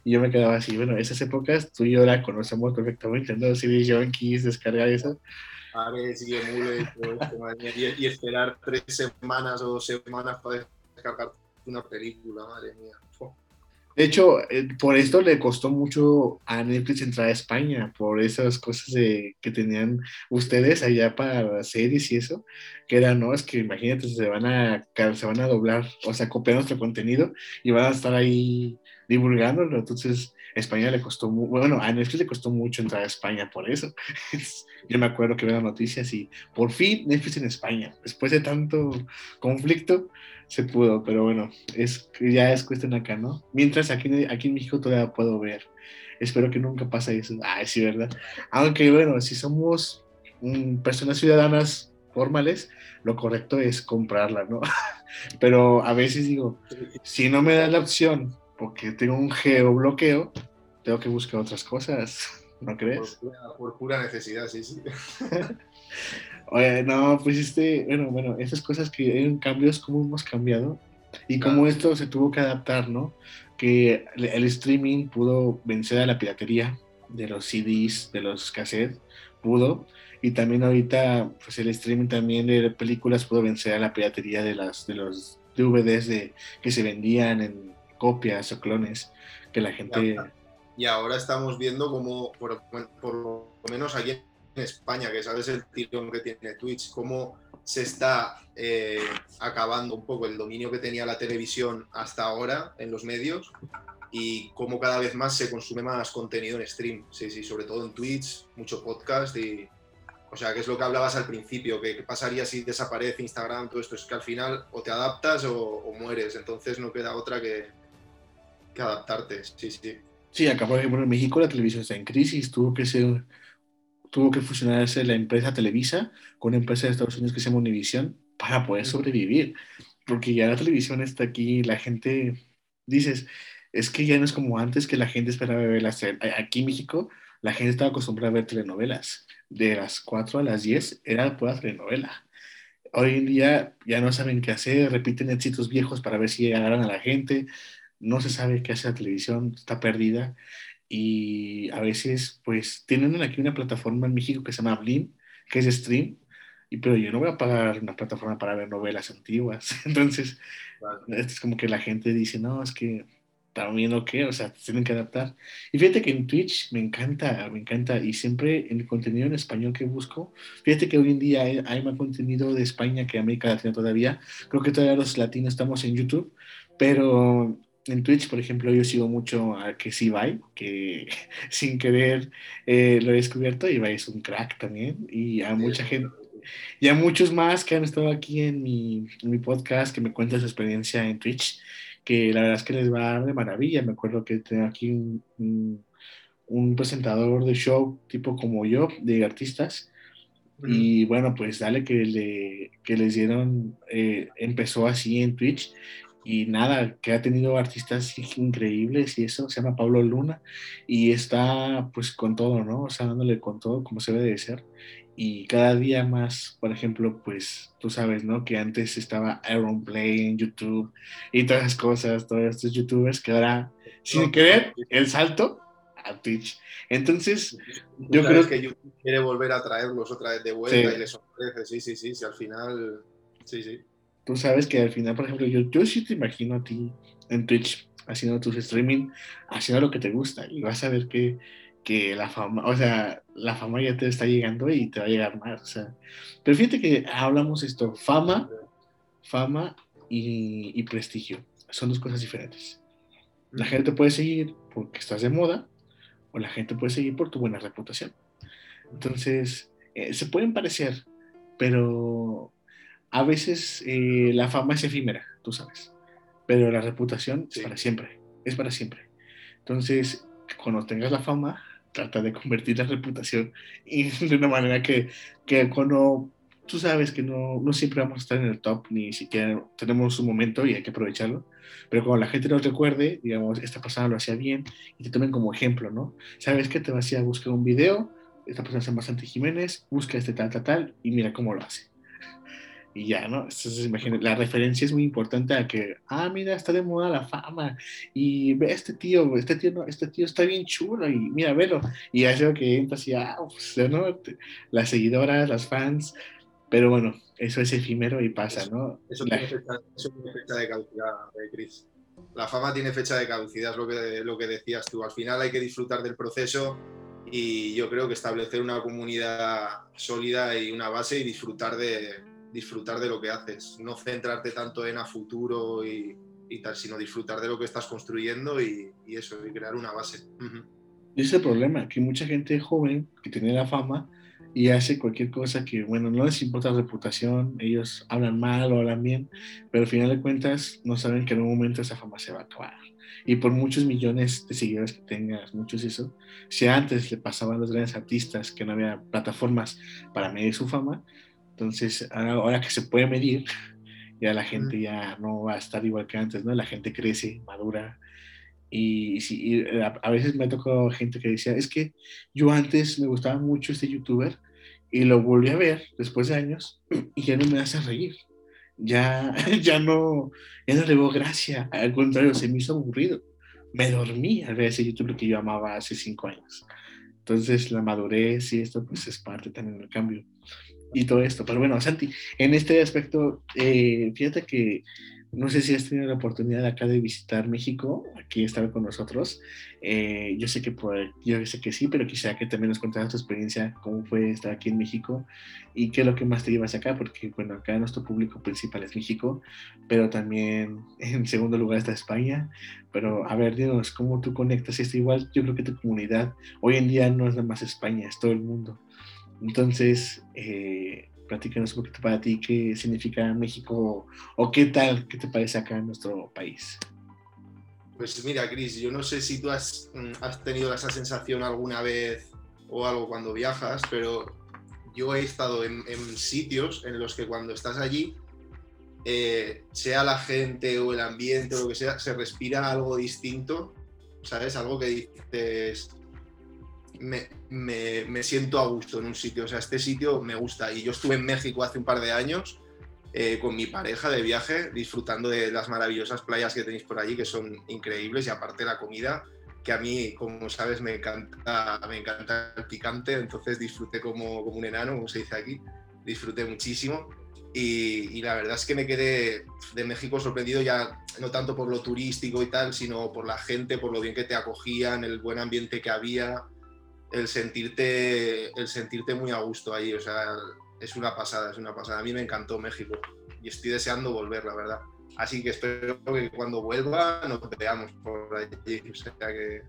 y yo me quedaba así, bueno, esas épocas tú y yo la conocemos perfectamente, ¿no? CD Junkies, descargar eso. Ares y Emule y, y esperar tres semanas o dos semanas para descargar una película, madre mía. De hecho, eh, por esto le costó mucho a Netflix entrar a España, por esas cosas de, que tenían ustedes allá para series y eso, que era, no, es que imagínate, se van a, se van a doblar, o sea, copiar nuestro contenido y van a estar ahí divulgándolo. Entonces, España le costó, bueno, a Netflix le costó mucho entrar a España por eso. Yo me acuerdo que veo las noticias y por fin Netflix en España, después de tanto conflicto, se pudo, pero bueno, es, ya es cuestión acá, ¿no? Mientras aquí, aquí en México todavía puedo ver. Espero que nunca pase eso. Ah, sí, ¿verdad? Aunque bueno, si somos personas ciudadanas formales, lo correcto es comprarla, ¿no? pero a veces digo, si no me da la opción porque tengo un geobloqueo, tengo que buscar otras cosas, ¿no crees? Por pura, por pura necesidad, sí, sí. Oye, no, pues este, bueno, bueno, esas cosas que en cambios, cómo hemos cambiado y cómo esto se tuvo que adaptar, ¿no? Que el streaming pudo vencer a la piratería de los CDs, de los cassettes, pudo, y también ahorita, pues el streaming también de películas pudo vencer a la piratería de, las, de los DVDs de, que se vendían en copias o clones, que la gente... Y ahora estamos viendo como, por, por lo menos aquí España, que sabes el tirón que tiene Twitch, cómo se está eh, acabando un poco el dominio que tenía la televisión hasta ahora en los medios y cómo cada vez más se consume más contenido en stream. Sí, sí, sobre todo en Twitch, mucho podcast y. O sea, que es lo que hablabas al principio, que qué pasaría si desaparece Instagram, todo esto, es que al final o te adaptas o, mueres, entonces no queda otra que, que adaptarte, sí, sí. Sí, acá por ejemplo en México la televisión está en crisis, tuvo que ser tuvo que fusionarse la empresa Televisa con una empresa de Estados Unidos que se llama Univision para poder sobrevivir. Porque ya la televisión está aquí, la gente, dices, es que ya no es como antes que la gente esperaba ver las... Aquí en México la gente estaba acostumbrada a ver telenovelas. De las 4 a las 10 era pura telenovela. Hoy en día ya no saben qué hacer, repiten éxitos viejos para ver si agarran a la gente. No se sabe qué hace la televisión, está perdida y a veces pues tienen aquí una plataforma en México que se llama Blim, que es stream, y, pero yo no voy a pagar una plataforma para ver novelas antiguas. Entonces, es como que la gente dice, no, es que también lo que, o sea, tienen que adaptar. Y fíjate que en Twitch me encanta, me encanta, y siempre el contenido en español que busco, fíjate que hoy en día hay, hay más contenido de España que América Latina todavía, creo que todavía los latinos estamos en YouTube, pero en Twitch, por ejemplo, yo sigo mucho a que sí que sin querer eh, lo he descubierto, Ibai es un crack también, y a mucha gente, y a muchos más que han estado aquí en mi, en mi podcast, que me cuentan su experiencia en Twitch, que la verdad es que les va de maravilla. Me acuerdo que tengo aquí un, un, presentador de show, tipo como yo, de artistas. Y bueno, pues dale que, le, que les dieron, eh, empezó así en Twitch y nada, que ha tenido artistas increíbles y eso, se llama Pablo Luna y está pues con todo, ¿no? O sea, dándole con todo como se debe de ser y cada día más, por ejemplo, pues tú sabes, ¿no? Que antes estaba Aaron Play en YouTube y todas las cosas, todos estos youtubers que ahora, sin querer, el salto a Twitch. Entonces, yo creo que YouTube quiere volver a traerlos otra vez de vuelta y les ofrece, sí, sí, sí, sí, al final, sí, sí. Tú sabes que al final, por ejemplo, yo, yo sí te imagino a ti en Twitch haciendo tus streaming, haciendo lo que te gusta y vas a ver que que la fama, o sea, la fama ya te está llegando y te va a llegar más, o sea. Pero fíjate que hablamos esto, fama, fama y, prestigio. Son dos cosas diferentes. La gente puede seguir porque estás de moda o la gente puede seguir por tu buena reputación. Entonces, eh, se pueden parecer, pero a veces eh, la fama es efímera, tú sabes. Pero la reputación es para siempre, es para siempre. Entonces, cuando tengas la fama, trata de convertir la reputación de una manera que, que cuando tú sabes que no, no, siempre vamos a estar en el top, ni siquiera tenemos un momento y hay que aprovecharlo, pero cuando la gente nos recuerde, digamos, esta persona lo hacía bien y te tomen como ejemplo, ¿no? Sabes que te vas a buscar un video, esta persona se llama Santi Jiménez, busca este tal, tal, tal y mira cómo lo hace y ya, ¿no? Entonces, imagínate, la referencia es muy importante a que, ah, mira, está de moda la fama, y ve a este tío, este tío, este tío está bien chulo, y mira, velo, y ya lo que entra así, ah, pues, ¿no? Las seguidoras, las fans, pero bueno, eso es efímero y pasa, ¿no? Eso, tiene, fecha, de caducidad, eh, Chris. La fama tiene fecha de caducidad, es lo que, lo que decías tú. Al final hay que disfrutar del proceso y yo creo que establecer una comunidad sólida y una base y disfrutar de, disfrutar de lo que haces, no centrarte tanto en a futuro y, tal, sino disfrutar de lo que estás construyendo y, eso, y crear una base. Y ese es el problema, que mucha gente joven que tiene la fama y hace cualquier cosa que, bueno, no les importa la reputación, ellos hablan mal o hablan bien, pero al final de cuentas no saben que en un momento esa fama se va a acabar. Y por muchos millones de seguidores que tengas, muchos eso, si antes le pasaban a los grandes artistas que no había plataformas para medir su fama, entonces, ahora que se puede medir, ya la gente ya no va a estar igual que antes, ¿no? La gente crece, madura. Y, a, veces me ha tocado gente que decía, es que yo antes me gustaba mucho este youtuber y lo volví a ver después de años y ya no me hace reír. Ya, ya, no, ya no le veo gracia. Al contrario, se me hizo aburrido. Me dormí al ver ese youtuber que yo amaba hace cinco años. Entonces, la madurez y esto, pues es parte también del cambio y todo esto. Pero bueno, Santi, en este aspecto, eh, fíjate que no sé si has tenido la oportunidad acá de visitar México, aquí estar con nosotros. Eh, yo sé que yo sé que sí, pero quizá que también nos contaras tu experiencia, cómo fue estar aquí en México y qué es lo que más te llevas acá, porque bueno, acá nuestro público principal es México, pero también en segundo lugar está España. Pero a ver, dinos, ¿cómo tú conectas esto? Igual yo creo que tu comunidad hoy en día no es nada más España, es todo el mundo. Entonces, eh, platícanos un poquito para ti qué significa México o qué tal, qué te parece acá en nuestro país. Pues mira, Cris, yo no sé si tú has, mm, has, tenido esa sensación alguna vez o algo cuando viajas, pero yo he estado en, sitios en los que cuando estás allí, eh, sea la gente o el ambiente o lo que sea, se respira algo distinto, ¿sabes? Algo que dices, me, siento a gusto en un sitio. O sea, este sitio me gusta. Y yo estuve en México hace un par de años eh, con mi pareja de viaje, disfrutando de las maravillosas playas que tenéis por allí, que son increíbles, y aparte la comida, que a mí, como sabes, me encanta, me encanta el picante, entonces disfruté como, como un enano, como se dice aquí, disfruté muchísimo. Y, y, la verdad es que me quedé de México sorprendido ya no tanto por lo turístico y tal, sino por la gente, por lo bien que te acogían, el buen ambiente que había, el sentirte, el sentirte muy a gusto ahí. O sea, es una pasada, es una pasada. A mí me encantó México y estoy deseando volver, la verdad. Así que espero que cuando vuelva nos veamos por allí. O sea que...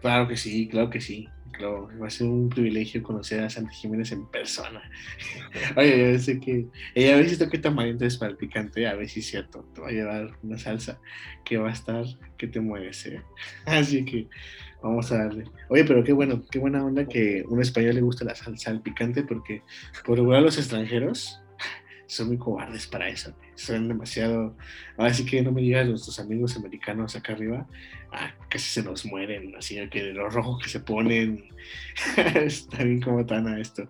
Claro que sí, claro que sí. Claro, va a ser un privilegio conocer a Santa Jiménez en persona. Oye, yo sé que ella a veces toca tamarindo es para el picante, a ver si es cierto. Te va a llevar una salsa que va a estar que te mueves. ¿eh? Así que vamos a darle. Oye, pero qué bueno, qué buena onda que a un español le gusta la salsa al picante, porque por regular los extranjeros son muy cobardes para eso. Son demasiado. Ahora sí que no me digas nuestros amigos americanos acá arriba, ah, casi se nos mueren, así que de los rojos que se ponen. Está bien como tan a esto.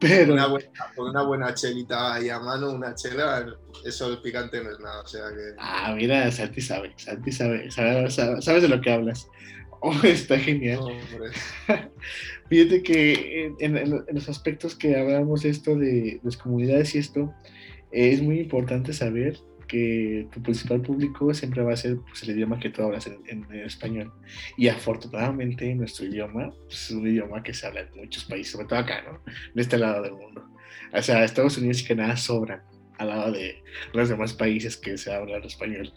Pero. Una buena, con una buena chelita ahí a mano, una chela, eso el picante no es nada. O sea que. Ah, mira, Santi sabe, Santi sabe, sabe, sabes de lo que hablas. Oh, está genial. Fíjate que en, en, los aspectos que hablamos esto de las comunidades y esto, es muy importante saber que tu principal público siempre va a ser pues, el idioma que tú hablas en, en, español. Y afortunadamente nuestro idioma pues, es un idioma que se habla en muchos países, sobre todo acá, ¿no? De este lado del mundo. O sea, Estados Unidos y Canadá sobran al lado de los demás países que se hablan español.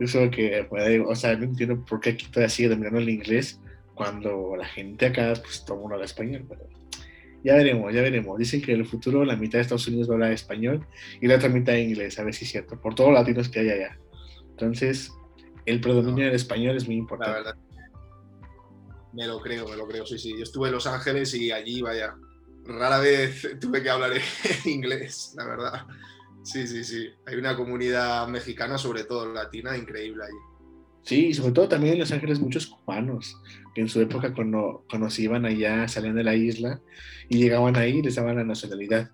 Eso que, o sea, no entiendo por qué aquí todavía sigue dominando el inglés cuando la gente acá, pues todo mundo habla español, pero ya veremos, ya veremos. Dicen que en el futuro la mitad de Estados Unidos va a hablar español y la otra mitad inglés, a ver si es cierto, por todos los latinos que hay allá. Entonces, el predominio del español es muy importante. La verdad. Me lo creo, me lo creo, sí, sí. Yo estuve en Los Ángeles y allí, vaya, rara vez tuve que hablar en inglés, la verdad. Sí, sí, sí. Hay una comunidad mexicana, sobre todo latina, increíble allí. Sí, y sobre todo también en Los Ángeles muchos cubanos, que en su época cuando, cuando allá, salían de la isla y llegaban ahí, les daban la nacionalidad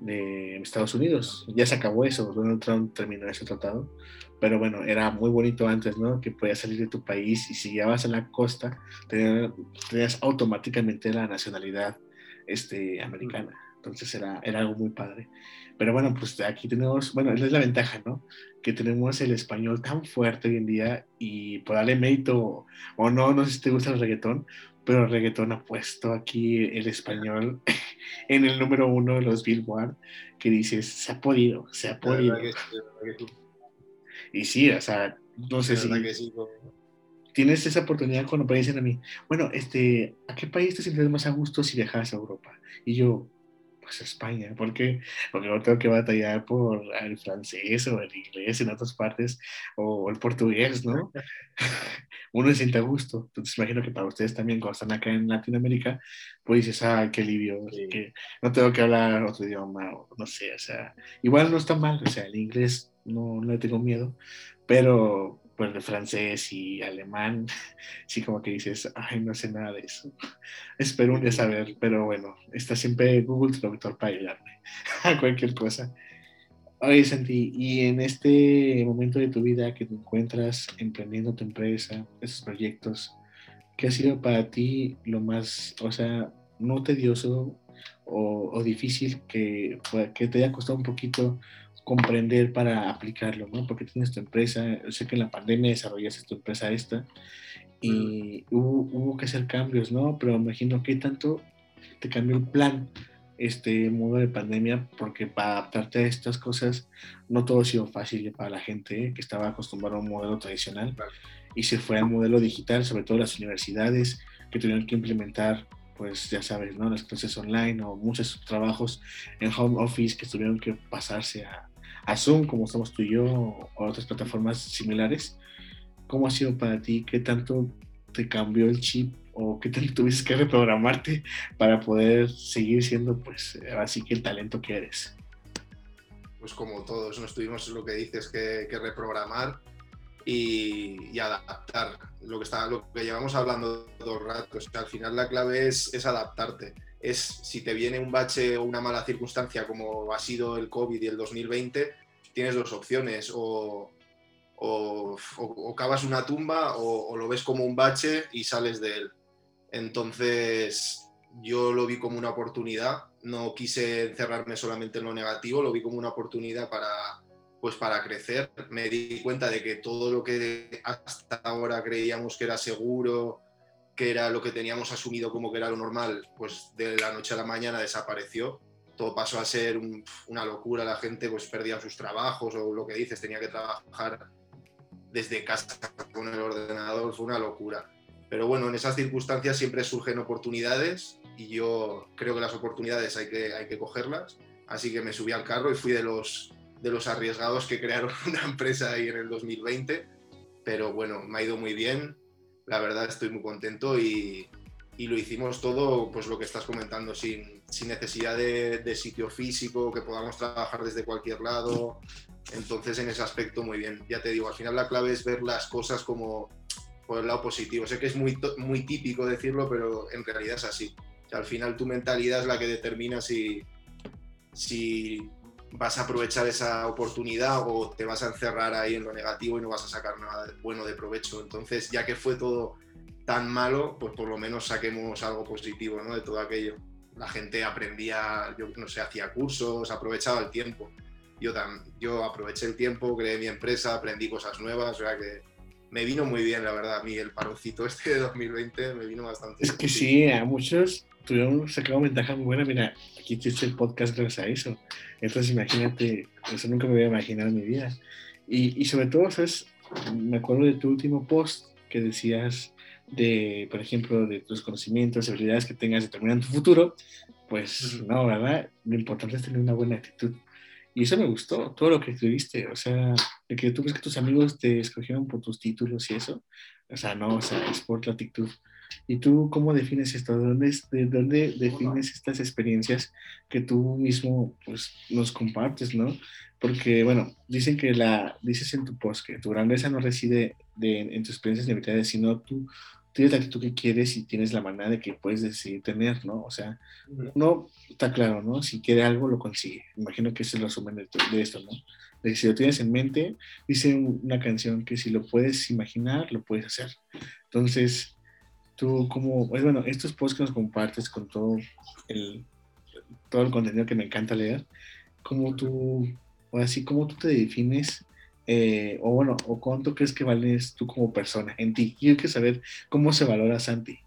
de Estados Unidos. Ya se acabó eso, Donald Trump terminó ese tratado, pero bueno, era muy bonito antes, ¿no? Que podías salir de tu país y si llegabas a la costa, tenías, tenías automáticamente la nacionalidad este, americana. Entonces era, era algo muy padre. Pero bueno, pues aquí tenemos, bueno, esa es la ventaja, ¿no? Que tenemos el español tan fuerte hoy en día y por darle mérito o no, no sé si te gusta el reggaetón, pero el reggaetón ha puesto aquí el español en el número uno de los Billboard, que dices, se ha podido, se ha podido. Y sí, o sea, no sé si... Tienes esa oportunidad cuando me dicen a mí, bueno, este, ¿a qué país te sientes más a gusto si viajas a Europa? Y yo, pues España. ¿Por qué? Porque no tengo que batallar por el francés o el inglés en otras partes o el portugués, ¿no? Uno se siente a gusto. Entonces imagino que para ustedes también, cuando están acá en Latinoamérica, pues dices, ah, qué alivio, que no tengo que hablar otro idioma, o no sé, o sea, igual no está mal, o sea, el inglés no, no le tengo miedo, pero pues de francés y alemán, sí como que dices, ay, no sé nada de eso. Espero un día saber, pero bueno, está siempre Google Traductor para ayudarme a cualquier cosa. Oye, Santi, y en este momento de tu vida que te encuentras emprendiendo tu empresa, esos proyectos, ¿qué ha sido para ti lo más, o sea, no tedioso o, o difícil que, que te haya costado un poquito comprender para aplicarlo, ¿no? Porque tienes tu empresa, yo sé que en la pandemia desarrollaste tu empresa esta y hubo, hubo, que hacer cambios, ¿no? Pero me imagino que tanto te cambió el plan este modo de pandemia, porque para adaptarte a estas cosas no todo ha sido fácil para la gente ¿eh? que estaba acostumbrada a un modelo tradicional y se fue al modelo digital, sobre todo las universidades que tuvieron que implementar pues ya sabes, ¿no? Las clases online o muchos trabajos en home office que tuvieron que pasarse a, a Zoom, como somos tú y yo, o otras plataformas similares. ¿Cómo ha sido para ti? ¿Qué tanto te cambió el chip o qué tanto tuviste que reprogramarte para poder seguir siendo, pues, así que el talento que eres? Pues como todos, nos tuvimos lo que dices que, reprogramar y, adaptar. Lo que, está, lo que llevamos hablando dos ratos, que al final la clave es, es adaptarte es si te viene un bache o una mala circunstancia como ha sido el COVID y el 2020, tienes dos opciones, o, o, cavas una tumba o, lo ves como un bache y sales de él. Entonces yo lo vi como una oportunidad no quise encerrarme solamente en lo negativo, lo vi como una oportunidad para, pues para crecer. Me di cuenta de que todo lo que hasta ahora creíamos que era seguro, que era lo que teníamos asumido como que era lo normal, pues de la noche a la mañana desapareció. Todo pasó a ser una locura, la gente pues perdía sus trabajos o lo que dices, tenía que trabajar desde casa con el ordenador, fue una locura. Pero bueno, en esas circunstancias siempre surgen oportunidades y yo creo que las oportunidades hay que, hay que cogerlas. Así que me subí al carro y fui de los, de los arriesgados que crearon una empresa ahí en el 2020. Pero bueno, me ha ido muy bien. La verdad estoy muy contento y, y lo hicimos todo, pues lo que estás comentando, sin, sin necesidad de, de, sitio físico, que podamos trabajar desde cualquier lado. Entonces, en ese aspecto, muy bien. Ya te digo, al final la clave es ver las cosas como por el lado positivo. Sé que es muy, muy típico decirlo, pero en realidad es así. al final tu mentalidad es la que determina si, si vas a aprovechar esa oportunidad o te vas a encerrar ahí en lo negativo y no vas a sacar nada bueno de provecho. Entonces, ya que fue todo tan malo, pues por lo menos saquemos algo positivo ¿no? de todo aquello. La gente aprendía, yo no sé, hacía cursos, aprovechaba el tiempo. Yo, tan, yo aproveché el tiempo, creé mi empresa, aprendí cosas nuevas, o sea que me vino muy bien, la verdad, a mí el paroncito este de 2020 me vino bastante Es que sí, a muchos tuvieron sacado ventaja muy buena. Mira, aquí existe el podcast gracias a eso. Entonces, imagínate, eso nunca me había imaginado en mi vida. Y, y sobre todo, ¿sabes? Me acuerdo de tu último post que decías de, por ejemplo, de tus conocimientos, habilidades que tengas determinan tu futuro. Pues no, ¿verdad? Lo importante es tener una buena actitud. Y eso me gustó, todo lo que escribiste, o sea, de que tú crees que tus amigos te escogieron por tus títulos y eso, o sea, no, o sea, es por tu actitud. ¿Y tú cómo defines esto? ¿De dónde, de dónde defines estas experiencias que tú mismo pues, nos compartes, no? Porque, bueno, dicen que la, dices en tu post que tu grandeza no reside de, en tus experiencias limitades, sino tú tienes la actitud que quieres y tienes la manera de que puedes decidir tener, ¿no? O sea, uno está claro, ¿no? Si quiere algo, lo consigue. Imagino que ese es el resumen de, de esto, ¿no? De que si lo tienes en mente, dice una canción que si lo puedes imaginar, lo puedes hacer. Entonces, tú como, pues bueno, estos posts que nos compartes con todo el, todo el contenido que me encanta leer, ¿cómo tú, o así, cómo tú te defines eh, o bueno, o cuánto crees que vales tú como persona en ti. Quiero que saber cómo se valora Santi.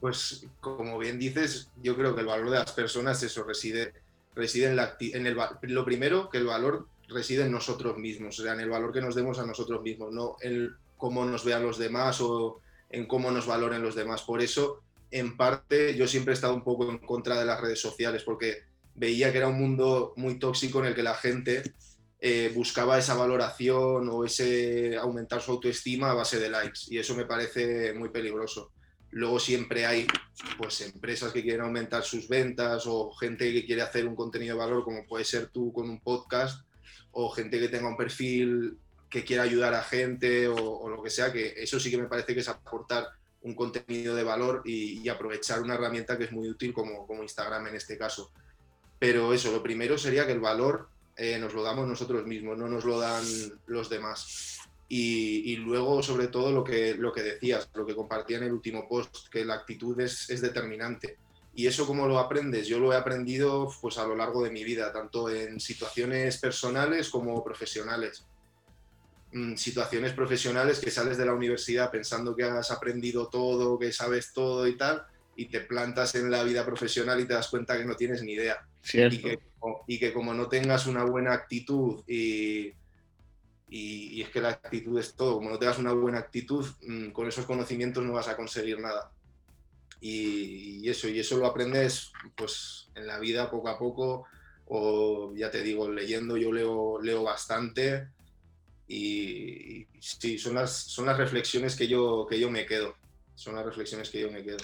Pues como bien dices, yo creo que el valor de las personas eso reside, reside en, la, en el, lo primero que el valor reside en nosotros mismos, o sea, en el valor que nos demos a nosotros mismos, no en cómo nos vean los demás o en cómo nos valoren los demás. Por eso, en parte, yo siempre he estado un poco en contra de las redes sociales porque veía que era un mundo muy tóxico en el que la gente eh, buscaba esa valoración o ese aumentar su autoestima a base de likes y eso me parece muy peligroso. Luego siempre hay pues empresas que quieren aumentar sus ventas o gente que quiere hacer un contenido de valor como puede ser tú con un podcast o gente que tenga un perfil que quiera ayudar a gente o, lo que sea, que eso sí que me parece que es aportar un contenido de valor y, y aprovechar una herramienta que es muy útil como, como Instagram en este caso. Pero eso, lo primero sería que el valor eh, nos lo damos nosotros mismos, no nos lo dan los demás. Y, luego, sobre todo, lo que, lo que decías, lo que compartía en el último post, que la actitud es, es determinante. Y eso cómo lo aprendes? Yo lo he aprendido pues, a lo largo de mi vida, tanto en situaciones personales como profesionales. Mm, situaciones profesionales que sales de la universidad pensando que has aprendido todo, que sabes todo y tal, y te plantas en la vida profesional y te das cuenta que no tienes ni idea. Cierto. Y que, y que como no tengas una buena actitud y, y, es que la actitud es todo, como no tengas una buena actitud, mm, con esos conocimientos no vas a conseguir nada. Y, eso, y eso lo aprendes pues en la vida poco a poco, o ya te digo, leyendo, yo leo, leo bastante y, sí, son las, son las reflexiones que yo, que yo me quedo, son las reflexiones que yo me quedo,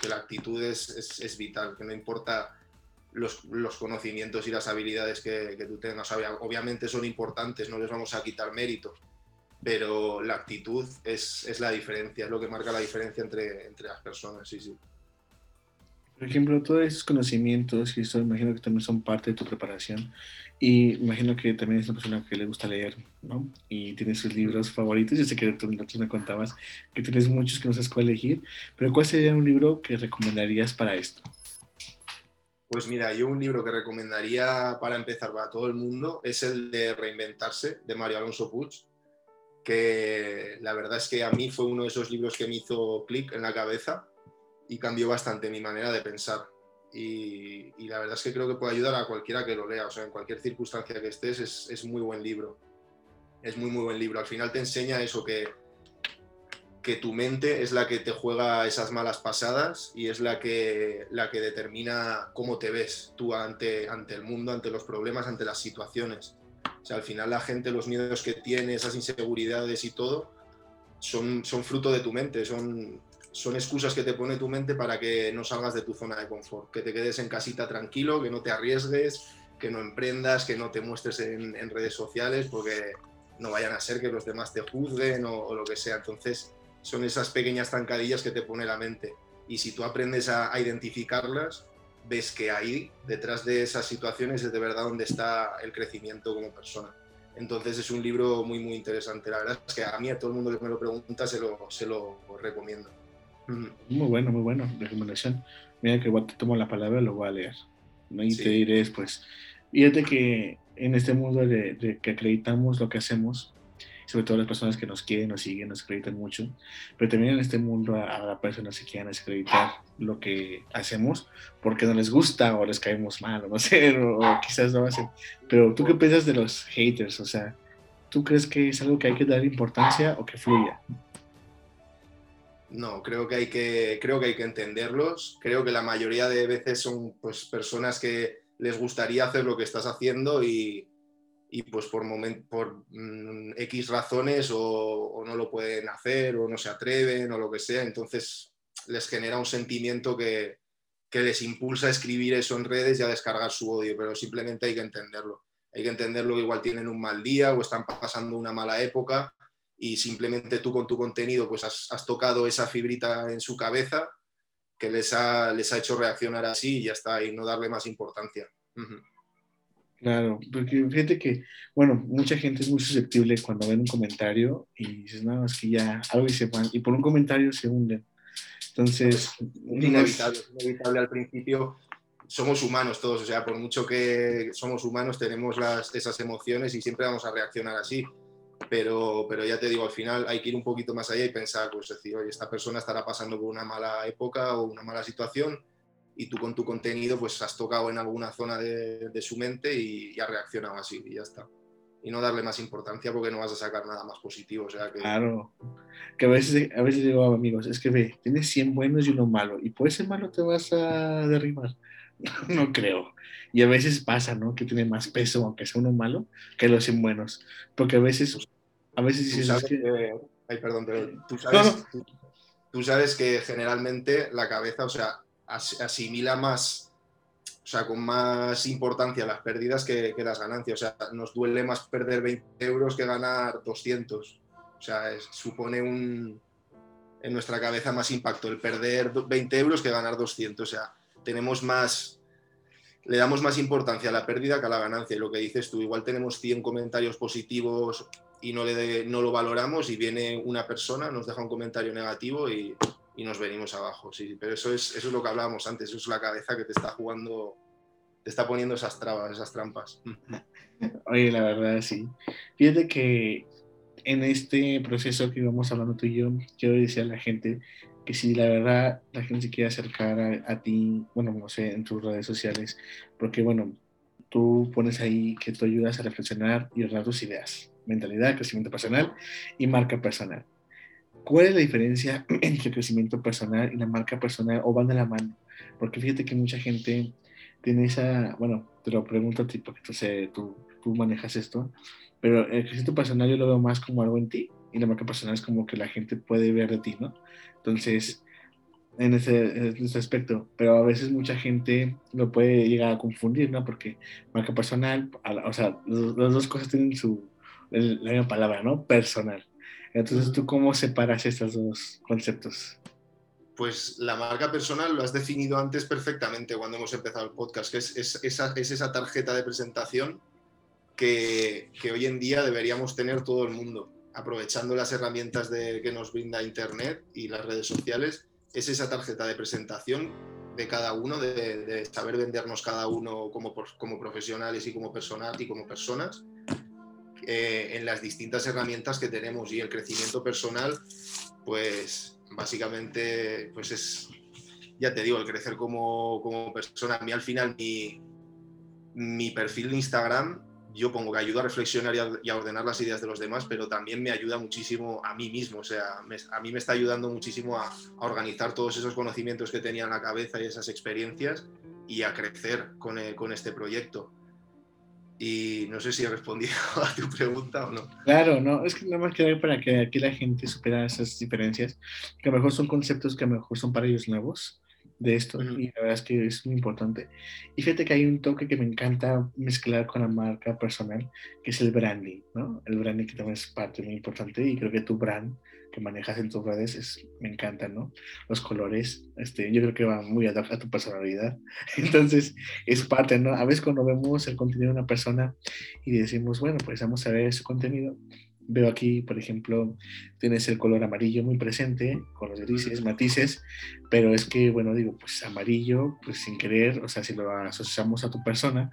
que la actitud es, es, vital, que no importa los, los, conocimientos y las habilidades que, que, tú tengas. Obviamente son importantes, no les vamos a quitar mérito, pero la actitud es, es la diferencia, es lo que marca la diferencia entre, entre las personas, sí, sí. Por ejemplo, todos esos conocimientos, y eso imagino que también son parte de tu preparación, y imagino que también es una persona que le gusta leer, ¿no? Y tiene sus libros favoritos. Yo sé que tú, tú me contabas que tienes muchos que no sabes cuál elegir, pero ¿cuál sería un libro que recomendarías para esto? Pues mira, yo un libro que recomendaría para empezar para todo el mundo es el de Reinventarse, de Mario Alonso Puig, que la verdad es que a mí fue uno de esos libros que me hizo clic en la cabeza y cambió bastante mi manera de pensar. Y, la verdad es que creo que puede ayudar a cualquiera que lo lea, o sea, en cualquier circunstancia que estés, es, es muy buen libro. Es muy, muy buen libro. Al final te enseña eso que que tu mente es la que te juega esas malas pasadas y es la que, la que determina cómo te ves tú ante, ante el mundo, ante los problemas, ante las situaciones. O sea, al final la gente, los miedos que tiene, esas inseguridades y todo, son, son fruto de tu mente, son, son excusas que te pone tu mente para que no salgas de tu zona de confort, que te quedes en casita tranquilo, que no te arriesgues, que no emprendas, que no te muestres en, redes sociales, porque no vayan a ser que los demás te juzguen o, lo que sea. Entonces, son esas pequeñas zancadillas que te pone la mente. Y si tú aprendes a, identificarlas, ves que ahí, detrás de esas situaciones, es de verdad donde está el crecimiento como persona. Entonces es un libro muy, muy interesante. La verdad es que a mí, a todo el mundo que me lo pregunta, se lo, se lo recomiendo. Muy bueno, muy bueno, recomendación. Mira que te tomo la palabra, lo voy a leer. ¿no? Y te diré después. Fíjate que en este mundo de, de, que acreditamos lo que hacemos, sobre todo las personas que nos quieren, nos siguen, nos acreditan mucho, pero también en este mundo a, las personas que quieran desacreditar lo que hacemos porque no les gusta o les caemos mal o no sé, o, quizás no hacen. Pero tú qué piensas de los haters, o sea, ¿tú crees que es algo que hay que dar importancia o que fluya? No, creo que hay que, creo que, hay que entenderlos. Creo que la mayoría de veces son pues, personas que les gustaría hacer lo que estás haciendo y, y pues por, por mm, X razones o, no lo pueden hacer o no se atreven o lo que sea, entonces les genera un sentimiento que, que, les impulsa a escribir eso en redes y a descargar su odio, pero simplemente hay que entenderlo. Hay que entenderlo que igual tienen un mal día o están pasando una mala época y simplemente tú con tu contenido pues has, tocado esa fibrita en su cabeza que les ha, les ha hecho reaccionar así y ya está, y no darle más importancia. Claro, porque fíjate que, bueno, mucha gente es muy susceptible cuando ven un comentario y dices, no, es que ya algo y se van, y por un comentario se hunden. Entonces, es inevitable, es inevitable al principio. Somos humanos todos, o sea, por mucho que somos humanos, tenemos las, esas emociones y siempre vamos a reaccionar así. Pero, pero ya te digo, al final hay que ir un poquito más allá y pensar, pues decir, oye, esta persona estará pasando por una mala época o una mala situación y tú con tu contenido pues has tocado en alguna zona de, su mente y, ha reaccionado así y ya está. Y no darle más importancia porque no vas a sacar nada más positivo. O sea que... Claro, que a veces, a veces digo, amigos, es que ve, tienes 100 buenos y uno malo, y por ese malo te vas a derribar. no creo. Y a veces pasa, ¿no? Que tiene más peso, aunque sea uno malo, que los 100 buenos. Porque a veces, a veces dices que... Ay, perdón, pero tú sabes, tú sabes que generalmente la cabeza, o sea, asimila más, o sea, con más importancia las pérdidas que, las ganancias. O sea, nos duele más perder 20 euros que ganar 200. O sea, supone un, en nuestra cabeza más impacto el perder 20 euros que ganar 200. O sea, tenemos más, le damos más importancia a la pérdida que a la ganancia. Y lo que dices tú, igual tenemos 100 comentarios positivos y no, le no lo valoramos y viene una persona, nos deja un comentario negativo y y nos venimos abajo. Sí, pero eso es, eso es lo que hablábamos antes, eso es la cabeza que te está jugando, te está poniendo esas trabas, esas trampas. Oye, la verdad, sí. Fíjate que en este proceso que íbamos hablando tú y yo, quiero decir a la gente que si la verdad la gente se quiere acercar a, ti, bueno, no sé, en tus redes sociales, porque bueno, tú pones ahí que tú ayudas a reflexionar y ordenar tus ideas, mentalidad, crecimiento personal y marca personal. ¿Cuál es la diferencia entre el crecimiento personal y la marca personal o van de la mano? Porque fíjate que mucha gente tiene esa, bueno, te lo pregunto a ti porque tú, tú, tú manejas esto, pero el crecimiento personal yo lo veo más como algo en ti y la marca personal es como que la gente puede ver de ti, ¿no? Entonces, en ese, en ese, aspecto, pero a veces mucha gente lo puede llegar a confundir, ¿no? Porque marca personal, o sea, las dos cosas tienen su, la misma palabra, ¿no? Personal. Entonces, ¿tú cómo separas estos dos conceptos? Pues la marca personal lo has definido antes perfectamente cuando hemos empezado el podcast, es, esa, es esa, tarjeta de presentación que, hoy en día deberíamos tener todo el mundo, aprovechando las herramientas de, que nos brinda Internet y las redes sociales. Es esa tarjeta de presentación de cada uno, de, de, saber vendernos cada uno como, como profesionales y como personal y como personas eh, en las distintas herramientas que tenemos y el crecimiento personal, pues básicamente pues es, ya te digo, el crecer como, como persona. A mí al final mi, mi perfil de Instagram yo pongo que ayuda a reflexionar y a, ordenar las ideas de los demás, pero también me ayuda muchísimo a mí mismo, o sea, a mí me está ayudando muchísimo a, organizar todos esos conocimientos que tenía en la cabeza y esas experiencias y a crecer con, eh, con este proyecto. Y no sé si he respondido a tu pregunta o no. Claro, no, es que nada más que para que aquí la gente supera esas diferencias, que a lo mejor son conceptos que a lo mejor son para ellos nuevos, de esto y la verdad es que es muy importante. Y fíjate que hay un toque que me encanta mezclar con la marca personal, que es el branding, ¿no? El branding que también es parte muy importante y creo que tu brand que manejas en tus redes es, me encanta, ¿no? Los colores, este, yo creo que va muy a, a tu personalidad. Entonces, es parte, ¿no? A veces cuando vemos el contenido de una persona y decimos, bueno, pues vamos a ver ese contenido, veo aquí, por ejemplo, tienes el color amarillo muy presente, con los grises, matices, pero es que, bueno, digo, pues amarillo, pues sin querer, o sea, si lo asociamos a tu persona,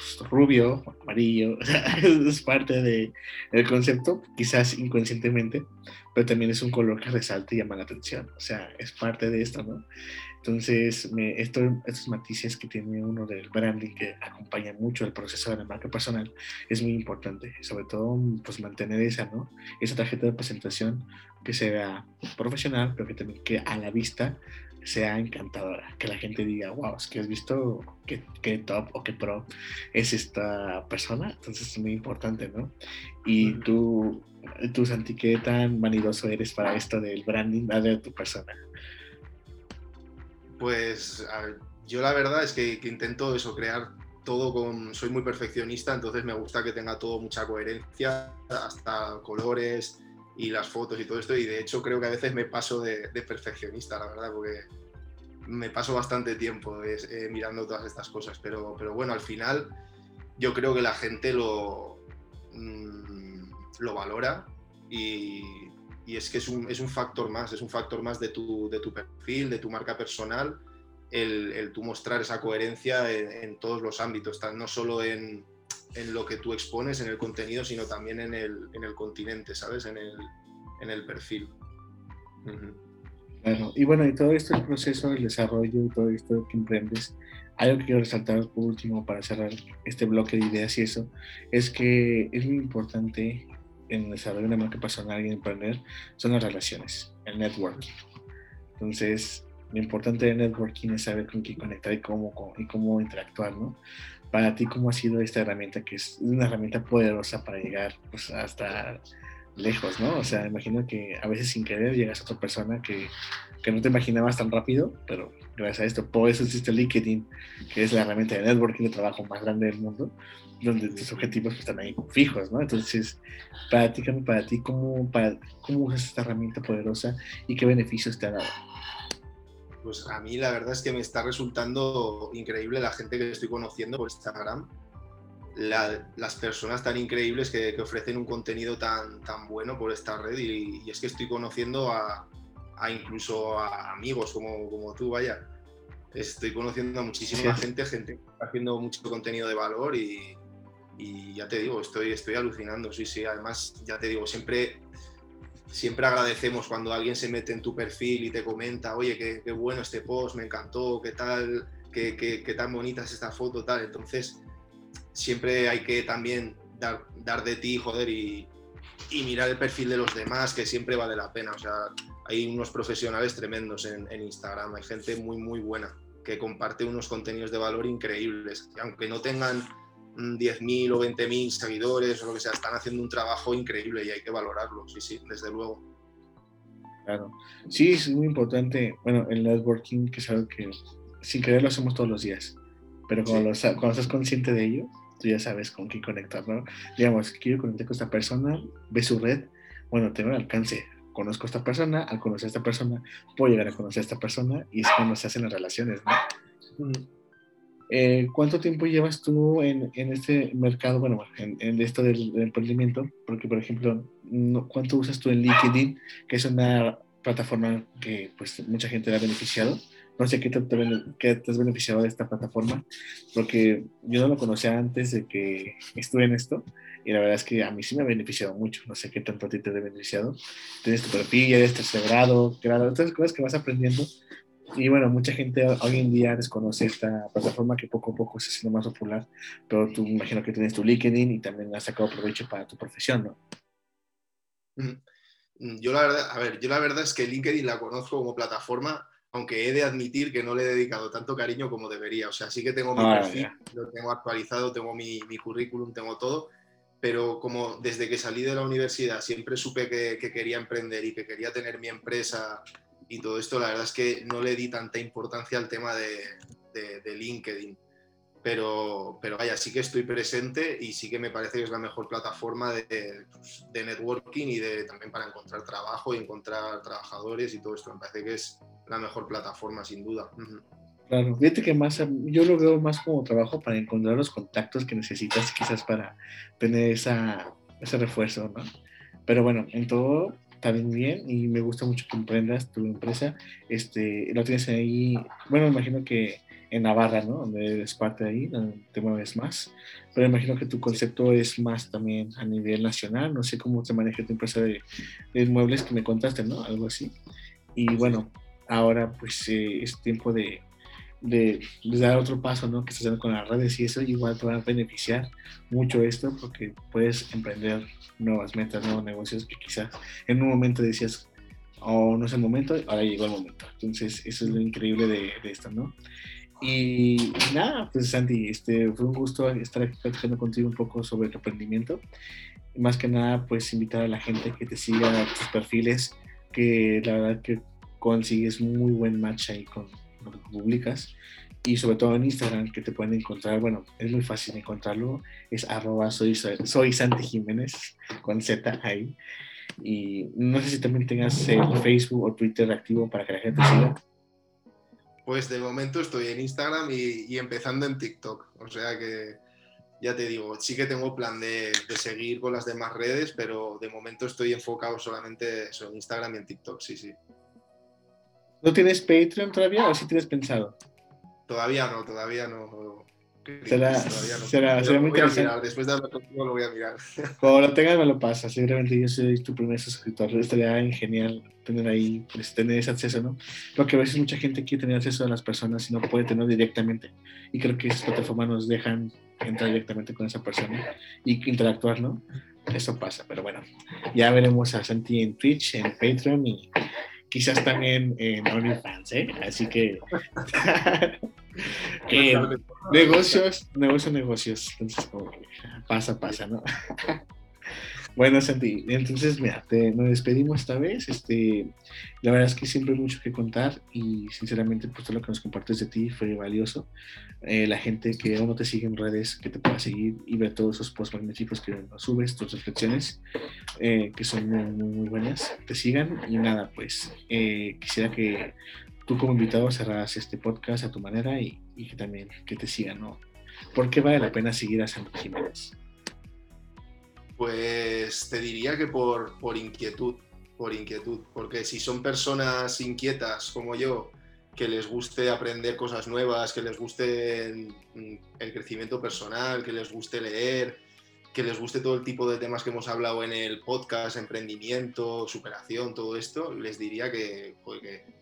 pues rubio, amarillo, es parte de, del concepto, quizás inconscientemente, pero también es un color que resalta y llama la atención, o sea, es parte de esto, ¿no? Entonces, me, esto, estos matices que tiene uno del branding que acompaña mucho el proceso de la marca personal es muy importante. Sobre todo, pues mantener esa, ¿no? Esa tarjeta de presentación que sea profesional, pero que también que a la vista sea encantadora. Que la gente diga, wow, es que has visto qué, qué top o qué pro es esta persona. Entonces, es muy importante, ¿no? Y tú, tú Santi, ¿qué tan vanidoso eres para esto del branding de tu persona? Pues yo la verdad es que, intento eso, crear todo con... Soy muy perfeccionista, entonces me gusta que tenga todo mucha coherencia, hasta colores y las fotos y todo esto. Y de hecho creo que a veces me paso de, perfeccionista, la verdad, porque me paso bastante tiempo eh, mirando todas estas cosas. Pero, pero bueno, al final yo creo que la gente lo, mm, lo valora y, y es que es un, es un, factor más, es un factor más de tu, de tu perfil, de tu marca personal, el, el tú mostrar esa coherencia en, todos los ámbitos, no solo en, en, lo que tú expones, en el contenido, sino también en el, en el continente, ¿sabes? En el, en el perfil. Claro, y bueno, y todo esto, el proceso, el desarrollo todo esto que emprendes, algo que quiero resaltar por último para cerrar este bloque de ideas y eso, es que es muy importante en el desarrollo de marca personal y emprender son las relaciones, el networking. Entonces, lo importante del networking es saber con quién conectar y cómo, y cómo interactuar, ¿no? Para ti, ¿cómo ha sido esta herramienta que es una herramienta poderosa para llegar pues, hasta lejos, ¿no? O sea, imagino que a veces sin querer llegas a otra persona que, que no te imaginabas tan rápido, pero gracias a esto, por eso existe LinkedIn, que es la herramienta de networking de trabajo más grande del mundo, donde tus objetivos están ahí fijos, ¿no? Entonces, para ti, para ti, ¿cómo, para, ¿cómo usas esta herramienta poderosa y qué beneficios te ha dado? Pues a mí la verdad es que me está resultando increíble la gente que estoy conociendo por Instagram, las personas tan increíbles que, ofrecen un contenido tan, tan bueno por esta red y, es que estoy conociendo a, incluso a amigos como, como tú, vaya. Estoy conociendo a muchísima gente, gente que está haciendo mucho contenido de valor y, y ya te digo, estoy, estoy alucinando, sí, sí. Además, ya te digo, siempre, siempre agradecemos cuando alguien se mete en tu perfil y te comenta, oye, qué, qué bueno este post, me encantó, qué tal, qué, qué, qué, tan bonita es esta foto, tal. Entonces, siempre hay que también dar, dar de ti, joder, y, y, mirar el perfil de los demás, que siempre vale la pena. O sea, hay unos profesionales tremendos en, en Instagram, hay gente muy, muy buena que comparte unos contenidos de valor increíbles, aunque no tengan 10.000 o 20.000 seguidores o lo que sea, están haciendo un trabajo increíble y hay que valorarlo, sí, sí, desde luego. Claro, sí, es muy importante, bueno, el networking, que es algo que sin querer lo hacemos todos los días, pero cuando, cuando estás consciente de ello, tú ya sabes con quién conectar, ¿no? Digamos, quiero conectar con esta persona, ve su red, bueno, tengo el alcance, conozco a esta persona, al conocer a esta persona, puedo llegar a conocer a esta persona y es cuando se hacen las relaciones, ¿no? Eh, ¿Cuánto tiempo llevas tú en, en este mercado, bueno, en, en esto del, emprendimiento? Porque, por ejemplo, ¿cuánto usas tú en LinkedIn, que es una plataforma que pues mucha gente le ha beneficiado, no sé qué te, qué te has beneficiado de esta plataforma, porque yo no lo conocía antes de que estuve en esto y la verdad es que a mí sí me ha beneficiado mucho. No sé qué tanto a ti te ha beneficiado. Tienes tu perfil, eres tercer grado, grado, otras cosas que vas aprendiendo. Y bueno, mucha gente hoy en día desconoce esta plataforma que poco a poco se haciendo más popular, pero tú imagino que tienes tu LinkedIn y también has sacado provecho para tu profesión, ¿no? Mm, yo la verdad, a ver, yo la verdad es que LinkedIn la conozco como plataforma, aunque he de admitir que no le he dedicado tanto cariño como debería. O sea, sí que tengo mi ah, perfil, lo tengo actualizado, tengo mi, mi currículum, tengo todo, pero como desde que salí de la universidad siempre supe que, quería emprender y que quería tener mi empresa y todo esto, la verdad es que no le di tanta importancia al tema de, LinkedIn. Pero, pero vaya, sí que estoy presente y sí que me parece que es la mejor plataforma de, de networking y de, también para encontrar trabajo y encontrar trabajadores y todo esto. Me parece que es la mejor plataforma, sin duda. Claro, fíjate que más, yo lo veo más como trabajo para encontrar los contactos que necesitas quizás para tener esa, ese refuerzo, ¿no? Pero bueno, en todo está bien y me gusta mucho que emprendas tu empresa. Este, lo tienes ahí, bueno, imagino que en Navarra, ¿no? Donde eres parte de ahí, donde te mueves más. Pero imagino que tu concepto es más también a nivel nacional. No sé cómo se maneja tu empresa de, de muebles que me contaste, ¿no? Algo así. Y bueno, ahora pues eh, es tiempo de de, dar otro paso, ¿no? Que estás haciendo con las redes y eso igual te va a beneficiar mucho esto porque puedes emprender nuevas metas, nuevos negocios que quizás en un momento decías, oh, no es el momento, ahora llegó el momento. Entonces, eso es lo increíble de, esto, ¿no? Y, nada, pues Santi, este, fue un gusto estar aquí platicando contigo un poco sobre tu emprendimiento. Más que nada, pues invitar a la gente que te siga tus perfiles, que la verdad que consigues muy buen match ahí con, lo que publicas y sobre todo en Instagram que te pueden encontrar, bueno, es muy fácil encontrarlo, es arroba soy, soy Santi Jiménez con Z ahí. Y no sé si también tengas el Facebook o Twitter activo para que la gente siga. Pues de momento estoy en Instagram y, empezando en TikTok. O sea que ya te digo, sí que tengo plan de, de, seguir con las demás redes, pero de momento estoy enfocado solamente en Instagram y en TikTok, sí, sí. ¿No tienes Patreon todavía o sí tienes pensado? Todavía no, todavía no. Será, será, será muy interesante. Después de hablar contigo lo voy a mirar. Cuando lo tengas me lo pasas. Seguramente yo soy tu primer suscriptor. Estaría genial tener ahí, pues, tener ese acceso, ¿no? Porque a veces mucha gente quiere tener acceso a las personas y no puede tenerlo directamente. Y creo que esas plataformas nos dejan entrar directamente con esa persona y interactuar, ¿no? Eso pasa, pero bueno, ya veremos a Santi en Twitch, en Patreon y quizás también en OnlyFans, ¿eh? Así que negocios, negocios, negocios. Entonces, como pasa, pasa, ¿no? Bueno, Santi, entonces, mira, nos despedimos esta vez. Este, la verdad es que siempre hay mucho que contar y sinceramente, pues todo lo que nos compartes de ti fue valioso. Eh, la gente que aún no te sigue en redes, que te pueda seguir y ver todos esos posts magníficos que nos subes, tus reflexiones, eh, que son muy, muy, buenas, te sigan. Y nada, pues eh, quisiera que tú como invitado cerraras este podcast a tu manera y, que también que te sigan, ¿no? ¿Por qué vale la pena seguir a Santi Jiménez? Pues te diría que por, por inquietud, por inquietud, porque si son personas inquietas como yo, que les guste aprender cosas nuevas, que les guste el, crecimiento personal, que les guste leer, que les guste todo el tipo de temas que hemos hablado en el podcast, emprendimiento, superación, todo esto, les diría que, pues,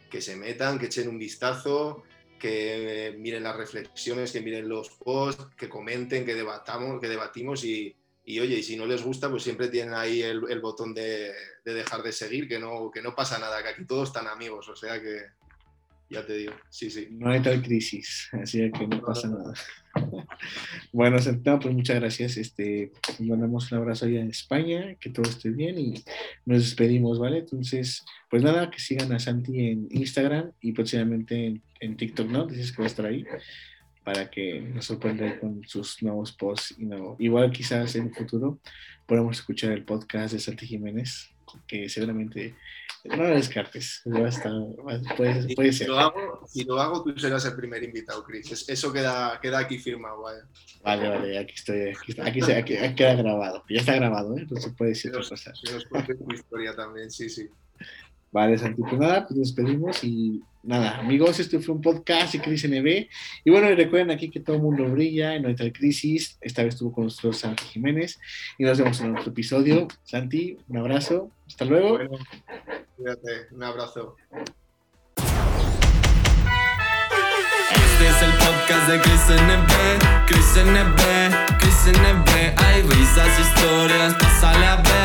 que, se metan, que echen un vistazo, que miren las reflexiones, que miren los posts, que comenten, que debatamos, que debatimos y, y oye, y si no les gusta, pues siempre tienen ahí el, botón de, dejar de seguir, que no, que no pasa nada, que aquí todos están amigos, o sea que ya te digo, sí, sí. No hay tal crisis, así que no pasa nada. bueno, Santana, pues muchas gracias. Este, mandamos un abrazo allá en España, que todo esté bien y nos despedimos, ¿vale? Entonces, pues nada, que sigan a Santi en Instagram y próximamente en, en TikTok, ¿no? Dices que va a estar ahí para que nos sorprenda con sus nuevos posts. Y no, igual quizás en el futuro podamos escuchar el podcast de Santi Jiménez, que seguramente no lo descartes, puede, puede ser. Si lo, hago, si lo hago, tú serás el primer invitado, Chris. Eso queda, queda aquí firmado. Vale, vale, vale aquí estoy. Aquí, aquí, queda grabado. Ya está grabado, ¿eh? entonces puede decir otra cosa. Si nos cuentes tu historia también, sí, sí. Vale, Santi, pues nada, pues nos despedimos y nada, amigos, este fue un podcast de Crisis NB. Y bueno, y recuerden aquí que todo el mundo brilla en nuestra crisis. Esta vez estuvo con nosotros Santi Jiménez y nos vemos en otro episodio. Santi, un abrazo, hasta luego. Bueno, cuídate, un abrazo. Este es el podcast de Chris NB, Chris NB, Chris NB. Hay risas, historias, pásale a ver.